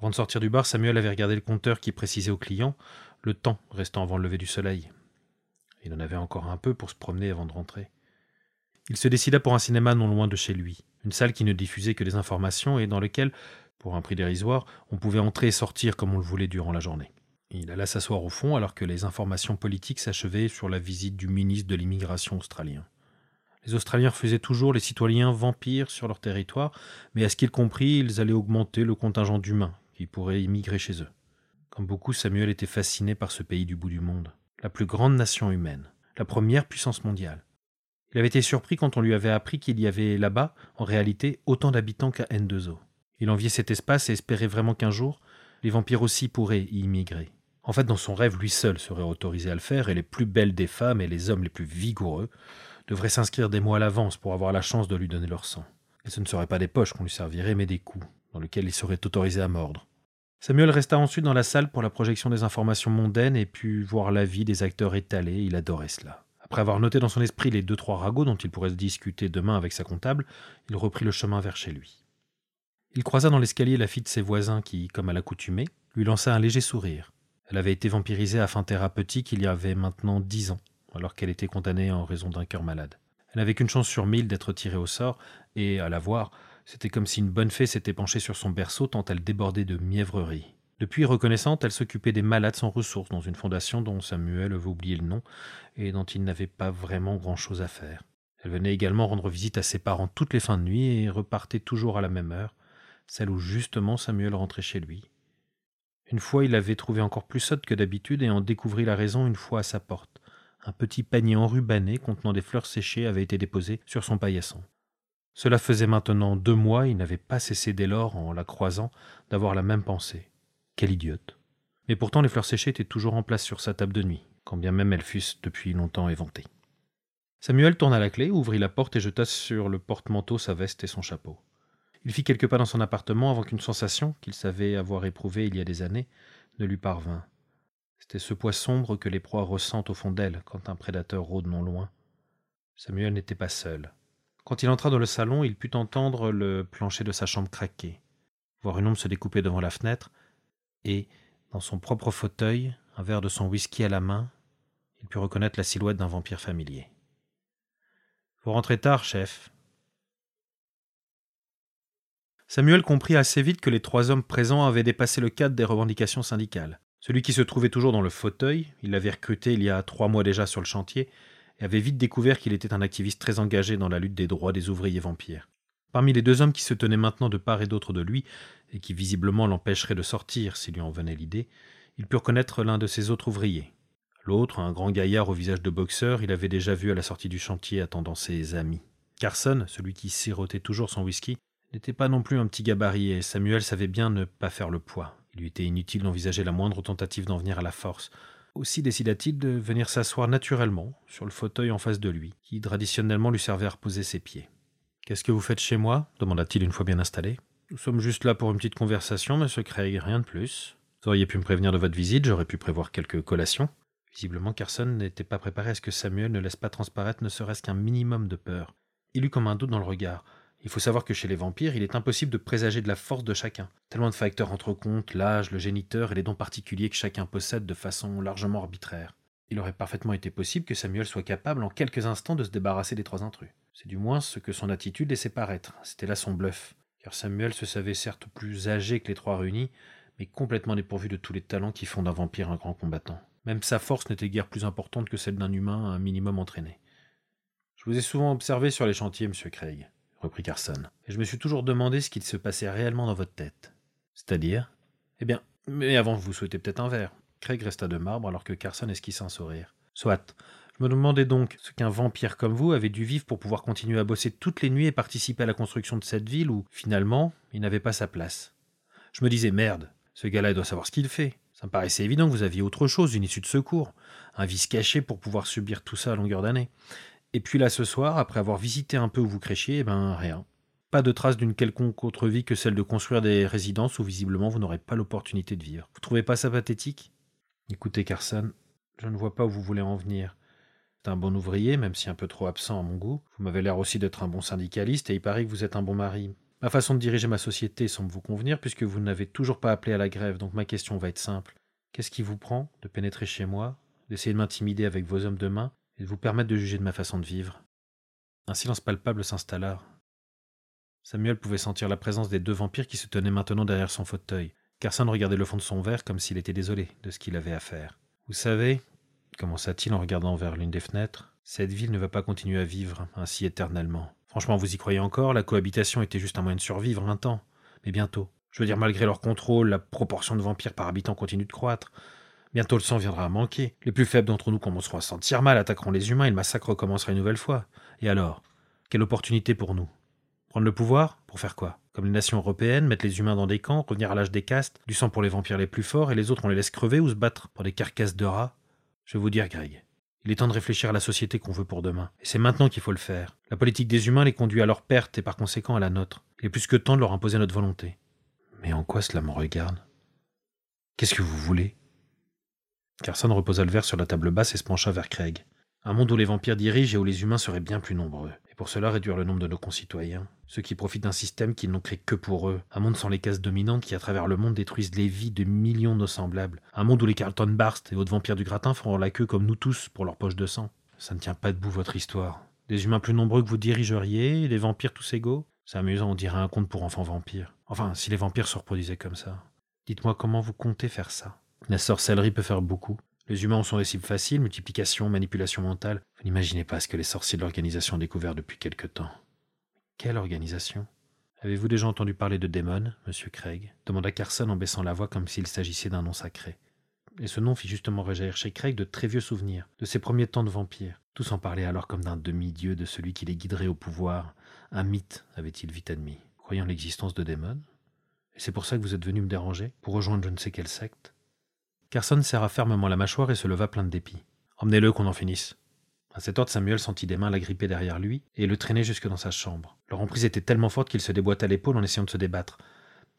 Avant de sortir du bar, Samuel avait regardé le compteur qui précisait au client le temps restant avant le lever du soleil. Il en avait encore un peu pour se promener avant de rentrer. Il se décida pour un cinéma non loin de chez lui, une salle qui ne diffusait que des informations et dans lequel, pour un prix dérisoire, on pouvait entrer et sortir comme on le voulait durant la journée. Il alla s'asseoir au fond alors que les informations politiques s'achevaient sur la visite du ministre de l'immigration australien. Les Australiens refusaient toujours les citoyens vampires sur leur territoire, mais à ce qu'il comprit, ils allaient augmenter le contingent d'humains qui pourraient immigrer chez eux. Comme beaucoup, Samuel était fasciné par ce pays du bout du monde, la plus grande nation humaine, la première puissance mondiale. Il avait été surpris quand on lui avait appris qu'il y avait là-bas, en réalité, autant d'habitants qu'à N2O. Il enviait cet espace et espérait vraiment qu'un jour, les vampires aussi pourraient y immigrer. En fait, dans son rêve, lui seul serait autorisé à le faire, et les plus belles des femmes et les hommes les plus vigoureux devraient s'inscrire des mois à l'avance pour avoir la chance de lui donner leur sang. Et ce ne seraient pas des poches qu'on lui servirait, mais des coups, dans lesquels il serait autorisé à mordre. Samuel resta ensuite dans la salle pour la projection des informations mondaines et put voir la vie des acteurs étalés, il adorait cela. Après avoir noté dans son esprit les deux trois ragots dont il pourrait discuter demain avec sa comptable, il reprit le chemin vers chez lui. Il croisa dans l'escalier la fille de ses voisins qui, comme à l'accoutumée, lui lança un léger sourire. Elle avait été vampirisée à fin thérapeutique il y avait maintenant dix ans, alors qu'elle était condamnée en raison d'un cœur malade. Elle n'avait qu'une chance sur mille d'être tirée au sort, et, à la voir, c'était comme si une bonne fée s'était penchée sur son berceau tant elle débordait de mièvrerie. Depuis reconnaissante, elle s'occupait des malades sans ressources dans une fondation dont Samuel avait oublié le nom et dont il n'avait pas vraiment grand-chose à faire. Elle venait également rendre visite à ses parents toutes les fins de nuit et repartait toujours à la même heure, celle où justement Samuel rentrait chez lui. Une fois, il l'avait trouvée encore plus sotte que d'habitude et en découvrit la raison une fois à sa porte. Un petit panier enrubanné contenant des fleurs séchées avait été déposé sur son paillasson. Cela faisait maintenant deux mois, il n'avait pas cessé dès lors, en la croisant, d'avoir la même pensée. Quelle idiote. Mais pourtant les fleurs séchées étaient toujours en place sur sa table de nuit, quand bien même elles fussent depuis longtemps éventées. Samuel tourna la clé, ouvrit la porte et jeta sur le porte-manteau sa veste et son chapeau. Il fit quelques pas dans son appartement avant qu'une sensation, qu'il savait avoir éprouvée il y a des années, ne lui parvint. C'était ce poids sombre que les proies ressentent au fond d'elles quand un prédateur rôde non loin. Samuel n'était pas seul. Quand il entra dans le salon, il put entendre le plancher de sa chambre craquer, voir une ombre se découper devant la fenêtre, et, dans son propre fauteuil, un verre de son whisky à la main, il put reconnaître la silhouette d'un vampire familier. Vous rentrez tard, chef, Samuel comprit assez vite que les trois hommes présents avaient dépassé le cadre des revendications syndicales. Celui qui se trouvait toujours dans le fauteuil, il l'avait recruté il y a trois mois déjà sur le chantier, avait vite découvert qu'il était un activiste très engagé dans la lutte des droits des ouvriers vampires. Parmi les deux hommes qui se tenaient maintenant de part et d'autre de lui, et qui visiblement l'empêcheraient de sortir s'il lui en venait l'idée, il put reconnaître l'un de ses autres ouvriers. L'autre, un grand gaillard au visage de boxeur, il avait déjà vu à la sortie du chantier attendant ses amis. Carson, celui qui sirotait toujours son whisky, n'était pas non plus un petit gabarit et Samuel savait bien ne pas faire le poids. Il lui était inutile d'envisager la moindre tentative d'en venir à la force. Aussi décida-t-il de venir s'asseoir naturellement sur le fauteuil en face de lui, qui traditionnellement lui servait à reposer ses pieds. Qu'est-ce que vous faites chez moi? demanda-t-il une fois bien installé. Nous sommes juste là pour une petite conversation, monsieur Craig, rien de plus. Vous auriez pu me prévenir de votre visite, j'aurais pu prévoir quelques collations. Visiblement, Carson n'était pas préparé à ce que Samuel ne laisse pas transparaître ne serait-ce qu'un minimum de peur. Il eut comme un doute dans le regard. Il faut savoir que chez les vampires, il est impossible de présager de la force de chacun. Tellement de facteurs entrent compte, l'âge, le géniteur et les dons particuliers que chacun possède de façon largement arbitraire. Il aurait parfaitement été possible que Samuel soit capable en quelques instants de se débarrasser des trois intrus. C'est du moins ce que son attitude laissait paraître. C'était là son bluff. Car Samuel se savait certes plus âgé que les trois réunis, mais complètement dépourvu de tous les talents qui font d'un vampire un grand combattant. Même sa force n'était guère plus importante que celle d'un humain un minimum entraîné. Je vous ai souvent observé sur les chantiers, monsieur Craig reprit Carson. Et je me suis toujours demandé ce qu'il se passait réellement dans votre tête. C'est-à-dire? Eh bien, mais avant, vous souhaitez peut-être un verre. Craig resta de marbre alors que Carson esquissa un sourire. Soit. Je me demandais donc ce qu'un vampire comme vous avait dû vivre pour pouvoir continuer à bosser toutes les nuits et participer à la construction de cette ville où, finalement, il n'avait pas sa place. Je me disais, merde, ce gars-là doit savoir ce qu'il fait. Ça me paraissait évident que vous aviez autre chose, une issue de secours, un vice caché pour pouvoir subir tout ça à longueur d'année. Et puis là, ce soir, après avoir visité un peu où vous crèchiez, eh ben rien. Pas de trace d'une quelconque autre vie que celle de construire des résidences où visiblement vous n'aurez pas l'opportunité de vivre. Vous trouvez pas ça pathétique? Écoutez, Carson, je ne vois pas où vous voulez en venir. C'est un bon ouvrier, même si un peu trop absent à mon goût. Vous m'avez l'air aussi d'être un bon syndicaliste et il paraît que vous êtes un bon mari. Ma façon de diriger ma société semble vous convenir puisque vous n'avez toujours pas appelé à la grève, donc ma question va être simple. Qu'est-ce qui vous prend de pénétrer chez moi, d'essayer de m'intimider avec vos hommes de main et vous permettre de juger de ma façon de vivre. Un silence palpable s'installa. Samuel pouvait sentir la présence des deux vampires qui se tenaient maintenant derrière son fauteuil. Carson regardait le fond de son verre comme s'il était désolé de ce qu'il avait à faire. Vous savez, commença-t-il en regardant vers l'une des fenêtres, cette ville ne va pas continuer à vivre ainsi éternellement. Franchement, vous y croyez encore? La cohabitation était juste un moyen de survivre un temps. Mais bientôt. Je veux dire, malgré leur contrôle, la proportion de vampires par habitant continue de croître. Bientôt le sang viendra à manquer. Les plus faibles d'entre nous commenceront à sentir mal, attaqueront les humains et le massacre recommencera une nouvelle fois. Et alors Quelle opportunité pour nous? Prendre le pouvoir? Pour faire quoi? Comme les nations européennes, mettre les humains dans des camps, revenir à l'âge des castes, du sang pour les vampires les plus forts et les autres on les laisse crever ou se battre pour des carcasses de rats? Je vais vous dire, Greg. Il est temps de réfléchir à la société qu'on veut pour demain. Et c'est maintenant qu'il faut le faire. La politique des humains les conduit à leur perte et par conséquent à la nôtre. Il est plus que temps de leur imposer notre volonté. Mais en quoi cela me regarde? Qu'est-ce que vous voulez? Carson reposa le verre sur la table basse et se pencha vers Craig. Un monde où les vampires dirigent et où les humains seraient bien plus nombreux. Et pour cela réduire le nombre de nos concitoyens. Ceux qui profitent d'un système qu'ils n'ont créé que pour eux. Un monde sans les cases dominantes qui à travers le monde détruisent les vies de millions de nos semblables. Un monde où les Carlton Barst et autres vampires du gratin feront la queue comme nous tous pour leur poche de sang. Ça ne tient pas debout votre histoire. Des humains plus nombreux que vous dirigeriez, des vampires tous égaux? C'est amusant, on dirait un conte pour enfants vampires. Enfin, si les vampires se reproduisaient comme ça. Dites-moi comment vous comptez faire ça? La sorcellerie peut faire beaucoup. Les humains sont des cibles faciles, multiplication, manipulation mentale. Vous n'imaginez pas ce que les sorciers de l'organisation ont découvert depuis quelque temps. Quelle organisation? Avez-vous déjà entendu parler de Démon, monsieur Craig? demanda Carson en baissant la voix comme s'il s'agissait d'un nom sacré. Et ce nom fit justement rejaillir chez Craig de très vieux souvenirs, de ses premiers temps de vampire. Tous en parlaient alors comme d'un demi-dieu, de celui qui les guiderait au pouvoir. Un mythe, avait-il vite admis. Croyant l'existence de Démon Et c'est pour ça que vous êtes venu me déranger? Pour rejoindre je ne sais quelle secte? Carson serra fermement la mâchoire et se leva plein de dépit. Emmenez-le qu'on en finisse. À cet ordre, Samuel sentit des mains l'agripper derrière lui et le traîner jusque dans sa chambre. Leur emprise était tellement forte qu'il se déboîta l'épaule en essayant de se débattre.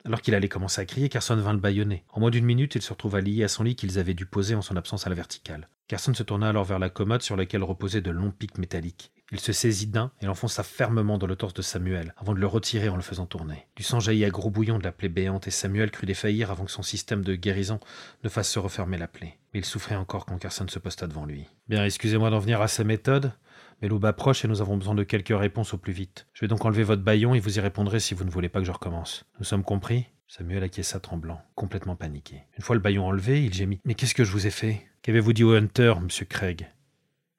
Alors qu'il allait commencer à crier, Carson vint le bâillonner. En moins d'une minute, il se retrouva lié à son lit qu'ils avaient dû poser en son absence à la verticale. Carson se tourna alors vers la commode sur laquelle reposaient de longs pics métalliques. Il se saisit d'un et l'enfonça fermement dans le torse de Samuel, avant de le retirer en le faisant tourner. Du sang jaillit à gros bouillon de la plaie béante, et Samuel crut défaillir avant que son système de guérison ne fasse se refermer la plaie. Mais il souffrait encore quand Carson se posta devant lui. Bien, excusez-moi d'en venir à sa méthode, mais l'aube approche et nous avons besoin de quelques réponses au plus vite. Je vais donc enlever votre baillon et vous y répondrez si vous ne voulez pas que je recommence. Nous sommes compris? Samuel acquiesça tremblant, complètement paniqué. Une fois le baillon enlevé, il gémit. Mais qu'est-ce que je vous ai fait? Qu'avez-vous dit au Hunter, monsieur Craig?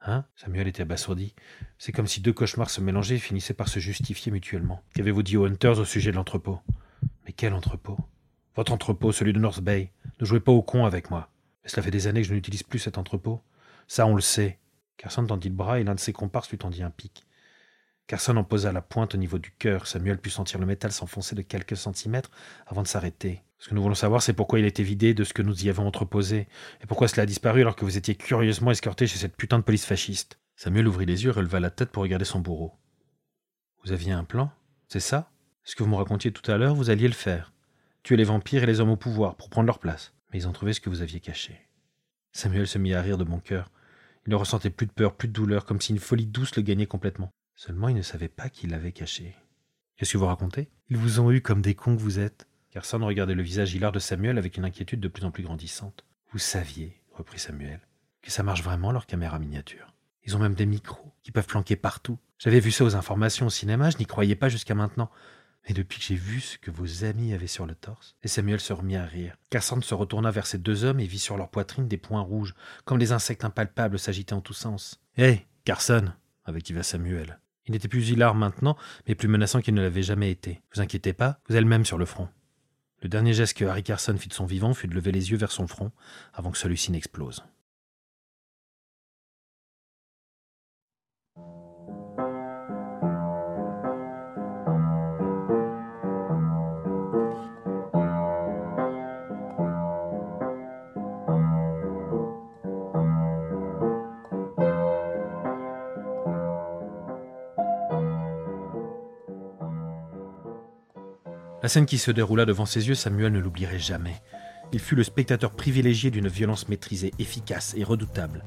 Hein? Samuel était abasourdi. C'est comme si deux cauchemars se mélangeaient et finissaient par se justifier mutuellement. Qu'avez-vous dit aux Hunters au sujet de l'entrepôt? Mais quel entrepôt? Votre entrepôt, celui de North Bay. Ne jouez pas au con avec moi. Mais cela fait des années que je n'utilise plus cet entrepôt. Ça, on le sait. Carson tendit le bras et l'un de ses comparses lui tendit un pic. Carson en posa la pointe au niveau du cœur. Samuel put sentir le métal s'enfoncer de quelques centimètres avant de s'arrêter. Ce que nous voulons savoir, c'est pourquoi il a été vidé de ce que nous y avons entreposé, et pourquoi cela a disparu alors que vous étiez curieusement escorté chez cette putain de police fasciste. Samuel ouvrit les yeux et releva la tête pour regarder son bourreau. Vous aviez un plan C'est ça? Ce que vous me racontiez tout à l'heure, vous alliez le faire. Tuer les vampires et les hommes au pouvoir pour prendre leur place. Mais ils ont trouvé ce que vous aviez caché. Samuel se mit à rire de bon cœur. Il ne ressentait plus de peur, plus de douleur, comme si une folie douce le gagnait complètement. Seulement il ne savait pas qu'il l'avait caché. Qu'est-ce que vous racontez? Ils vous ont eu comme des cons que vous êtes. Carson regardait le visage hilar de Samuel avec une inquiétude de plus en plus grandissante. Vous saviez, reprit Samuel, que ça marche vraiment leur caméra miniature. Ils ont même des micros qui peuvent planquer partout. J'avais vu ça aux informations au cinéma, je n'y croyais pas jusqu'à maintenant. Mais depuis que j'ai vu ce que vos amis avaient sur le torse, et Samuel se remit à rire. Carson se retourna vers ces deux hommes et vit sur leur poitrine des points rouges, comme des insectes impalpables s'agitaient en tous sens. Hé, Carson avec Samuel. Il n'était plus hilar maintenant, mais plus menaçant qu'il ne l'avait jamais été. Vous inquiétez pas, vous êtes même sur le front. Le dernier geste que Harry Carson fit de son vivant fut de lever les yeux vers son front avant que celui-ci n'explose. La scène qui se déroula devant ses yeux, Samuel ne l'oublierait jamais. Il fut le spectateur privilégié d'une violence maîtrisée, efficace et redoutable,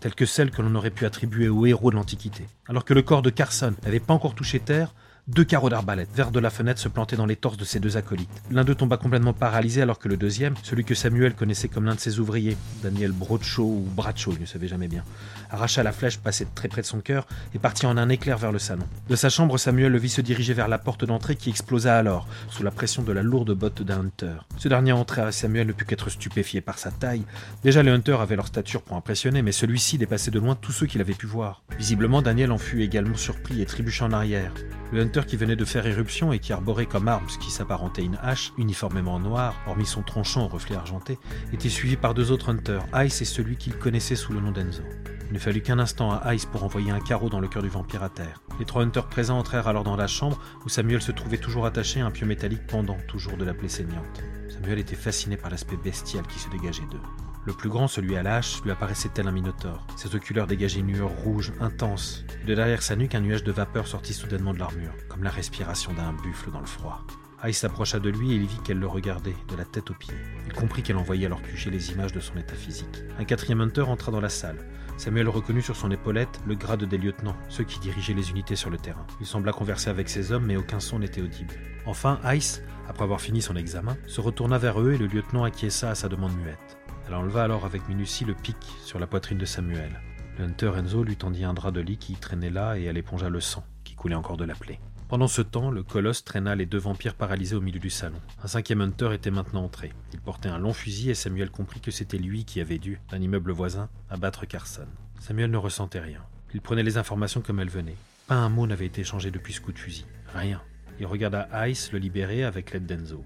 telle que celle que l'on aurait pu attribuer aux héros de l'Antiquité. Alors que le corps de Carson n'avait pas encore touché terre, Deux carreaux d'arbalète vers de la fenêtre se plantaient dans les torses de ses deux acolytes. L'un d'eux tomba complètement paralysé alors que le deuxième, celui que Samuel connaissait comme l'un de ses ouvriers, Daniel Brocho ou Bracho, il ne savait jamais bien, arracha la flèche passée très près de son cœur et partit en un éclair vers le salon. De sa chambre, Samuel le vit se diriger vers la porte d'entrée qui explosa alors, sous la pression de la lourde botte d'un hunter. Ce dernier entra et Samuel ne put qu'être stupéfié par sa taille. Déjà, les hunters avaient leur stature pour impressionner, mais celui-ci dépassait de loin tous ceux qu'il avait pu voir. Visiblement, Daniel en fut également surpris et trébucha en arrière. Le hunter qui venait de faire éruption et qui arborait comme arme ce qui s'apparentait une hache, uniformément noire, hormis son tranchant au reflet argenté, était suivi par deux autres hunters, Ice et celui qu'il connaissait sous le nom d'Enzo. Il ne fallut qu'un instant à Ice pour envoyer un carreau dans le cœur du vampire à terre. Les trois hunters présents entrèrent alors dans la chambre où Samuel se trouvait toujours attaché à un pieu métallique pendant toujours de la plaie saignante. Samuel était fasciné par l'aspect bestial qui se dégageait d'eux. Le plus grand, celui à la lui apparaissait tel un minotaure. Ses oculaires dégageaient une lueur rouge, intense. De derrière sa nuque, un nuage de vapeur sortit soudainement de l'armure, comme la respiration d'un buffle dans le froid. Ice s'approcha de lui et il vit qu'elle le regardait, de la tête aux pieds. Il comprit qu'elle envoyait alors QG les images de son état physique. Un quatrième hunter entra dans la salle. Samuel reconnut sur son épaulette le grade des lieutenants, ceux qui dirigeaient les unités sur le terrain. Il sembla converser avec ses hommes, mais aucun son n'était audible. Enfin, Ice, après avoir fini son examen, se retourna vers eux et le lieutenant acquiesça à sa demande muette. Elle enleva alors avec minutie le pic sur la poitrine de Samuel. Le hunter Enzo lui tendit un drap de lit qui traînait là et elle épongea le sang, qui coulait encore de la plaie. Pendant ce temps, le colosse traîna les deux vampires paralysés au milieu du salon. Un cinquième hunter était maintenant entré. Il portait un long fusil et Samuel comprit que c'était lui qui avait dû, d'un immeuble voisin, abattre Carson. Samuel ne ressentait rien. Il prenait les informations comme elles venaient. Pas un mot n'avait été changé depuis ce coup de fusil. Rien. Il regarda Ice le libérer avec l'aide d'Enzo.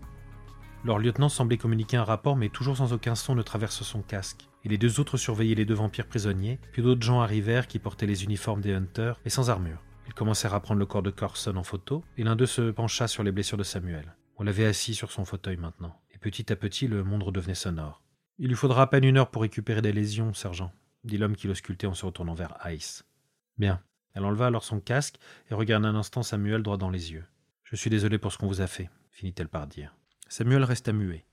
Leur lieutenant semblait communiquer un rapport, mais toujours sans aucun son ne traverse son casque. Et les deux autres surveillaient les deux vampires prisonniers, puis d'autres gens arrivèrent qui portaient les uniformes des hunters, et sans armure. Ils commencèrent à prendre le corps de Carson en photo, et l'un d'eux se pencha sur les blessures de Samuel. On l'avait assis sur son fauteuil maintenant, et petit à petit le monde redevenait sonore. Il lui faudra à peine une heure pour récupérer des lésions, sergent, dit l'homme qui l'auscultait en se retournant vers Ice. Bien. Elle enleva alors son casque et regarda un instant Samuel droit dans les yeux. Je suis désolé pour ce qu'on vous a fait, finit-elle par dire. Samuel resta muet.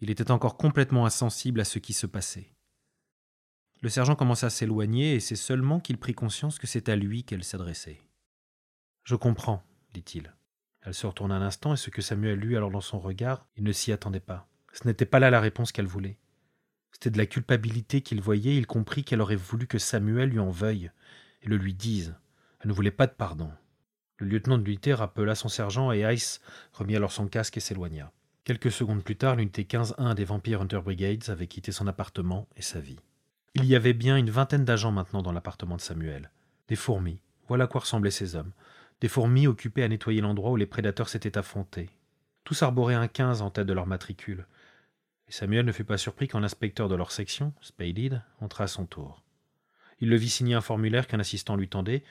Il était encore complètement insensible à ce qui se passait. Le sergent commença à s'éloigner et c'est seulement qu'il prit conscience que c'est à lui qu'elle s'adressait. Je comprends, dit-il. Elle se retourna un instant et ce que Samuel lut alors dans son regard, il ne s'y attendait pas. Ce n'était pas là la réponse qu'elle voulait. C'était de la culpabilité qu'il voyait, il comprit qu'elle aurait voulu que Samuel lui en veuille et le lui dise. Elle ne voulait pas de pardon. Le lieutenant de l'unité rappela son sergent et Ice remit alors son casque et s'éloigna. Quelques secondes plus tard, l'unité 15-1 des Vampire Hunter Brigades avait quitté son appartement et sa vie. Il y avait bien une vingtaine d'agents maintenant dans l'appartement de Samuel. Des fourmis, voilà à quoi ressemblaient ces hommes. Des fourmis occupées à nettoyer l'endroit où les prédateurs s'étaient affrontés. Tous arboraient un 15 en tête de leur matricule. Et Samuel ne fut pas surpris quand l'inspecteur de leur section, Spaded, entra à son tour. Il le vit signer un formulaire qu'un assistant lui tendait,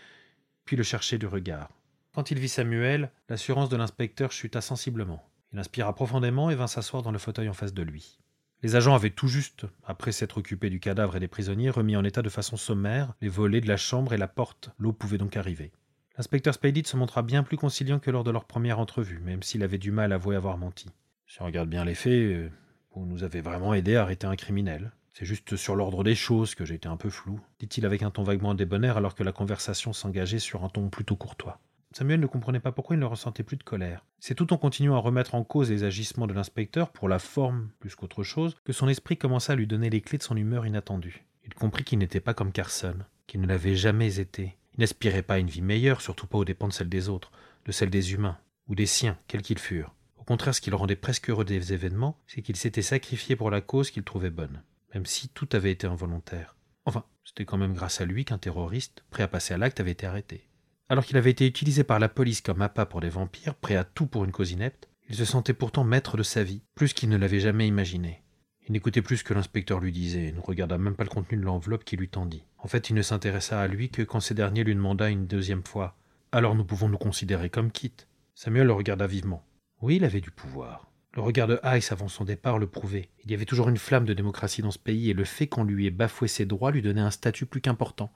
puis le chercher du regard. Quand il vit Samuel, l'assurance de l'inspecteur chuta sensiblement. Il inspira profondément et vint s'asseoir dans le fauteuil en face de lui. Les agents avaient tout juste, après s'être occupés du cadavre et des prisonniers, remis en état de façon sommaire les volets de la chambre et la porte. L'eau pouvait donc arriver. L'inspecteur Spaded se montra bien plus conciliant que lors de leur première entrevue, même s'il avait du mal à avouer avoir menti. Si on regarde bien les faits, euh, vous nous avez vraiment aidé à arrêter un criminel. C'est juste sur l'ordre des choses que j'ai été un peu flou, dit-il avec un ton vaguement débonnaire alors que la conversation s'engageait sur un ton plutôt courtois. Samuel ne comprenait pas pourquoi il ne ressentait plus de colère. C'est tout en continuant à remettre en cause les agissements de l'inspecteur pour la forme plus qu'autre chose que son esprit commença à lui donner les clés de son humeur inattendue. Il comprit qu'il n'était pas comme Carson, qu'il ne l'avait jamais été. Il n'aspirait pas à une vie meilleure, surtout pas aux dépens de celle des autres, de celle des humains, ou des siens, quels qu'ils furent. Au contraire, ce qui le rendait presque heureux des événements, c'est qu'il s'était sacrifié pour la cause qu'il trouvait bonne, même si tout avait été involontaire. Enfin, c'était quand même grâce à lui qu'un terroriste, prêt à passer à l'acte, avait été arrêté. Alors qu'il avait été utilisé par la police comme appât pour des vampires, prêt à tout pour une cause inepte, il se sentait pourtant maître de sa vie, plus qu'il ne l'avait jamais imaginé. Il n'écoutait plus ce que l'inspecteur lui disait, et ne regarda même pas le contenu de l'enveloppe qu'il lui tendit. En fait, il ne s'intéressa à lui que quand ces derniers lui demanda une deuxième fois Alors nous pouvons nous considérer comme quittes Samuel le regarda vivement. Oui, il avait du pouvoir. Le regard de Ice avant son départ le prouvait. Il y avait toujours une flamme de démocratie dans ce pays, et le fait qu'on lui ait bafoué ses droits lui donnait un statut plus qu'important,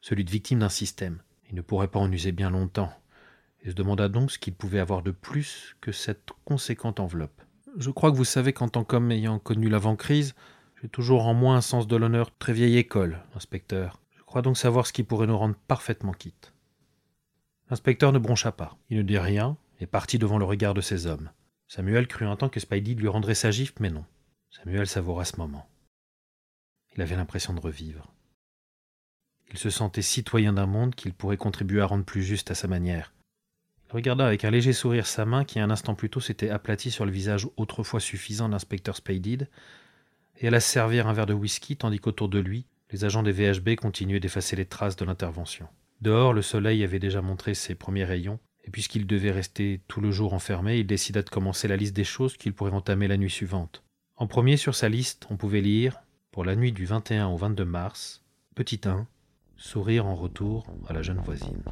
celui de victime d'un système. Il ne pourrait pas en user bien longtemps, et se demanda donc ce qu'il pouvait avoir de plus que cette conséquente enveloppe. Je crois que vous savez qu'en tant qu'homme ayant connu l'avant-crise, j'ai toujours en moi un sens de l'honneur très vieille école, inspecteur. Je crois donc savoir ce qui pourrait nous rendre parfaitement quittes. L'inspecteur ne broncha pas. Il ne dit rien et partit devant le regard de ses hommes. Samuel crut un temps que Spidey lui rendrait sa gifle, mais non. Samuel savoura ce moment. Il avait l'impression de revivre. Il se sentait citoyen d'un monde qu'il pourrait contribuer à rendre plus juste à sa manière. Il regarda avec un léger sourire sa main qui un instant plus tôt s'était aplatie sur le visage autrefois suffisant de l'inspecteur Spaded, et alla servir un verre de whisky tandis qu'autour de lui, les agents des VHB continuaient d'effacer les traces de l'intervention. Dehors, le soleil avait déjà montré ses premiers rayons, et puisqu'il devait rester tout le jour enfermé, il décida de commencer la liste des choses qu'il pourrait entamer la nuit suivante. En premier sur sa liste, on pouvait lire, pour la nuit du 21 au 22 mars, petit 1, sourire en retour à la jeune voisine.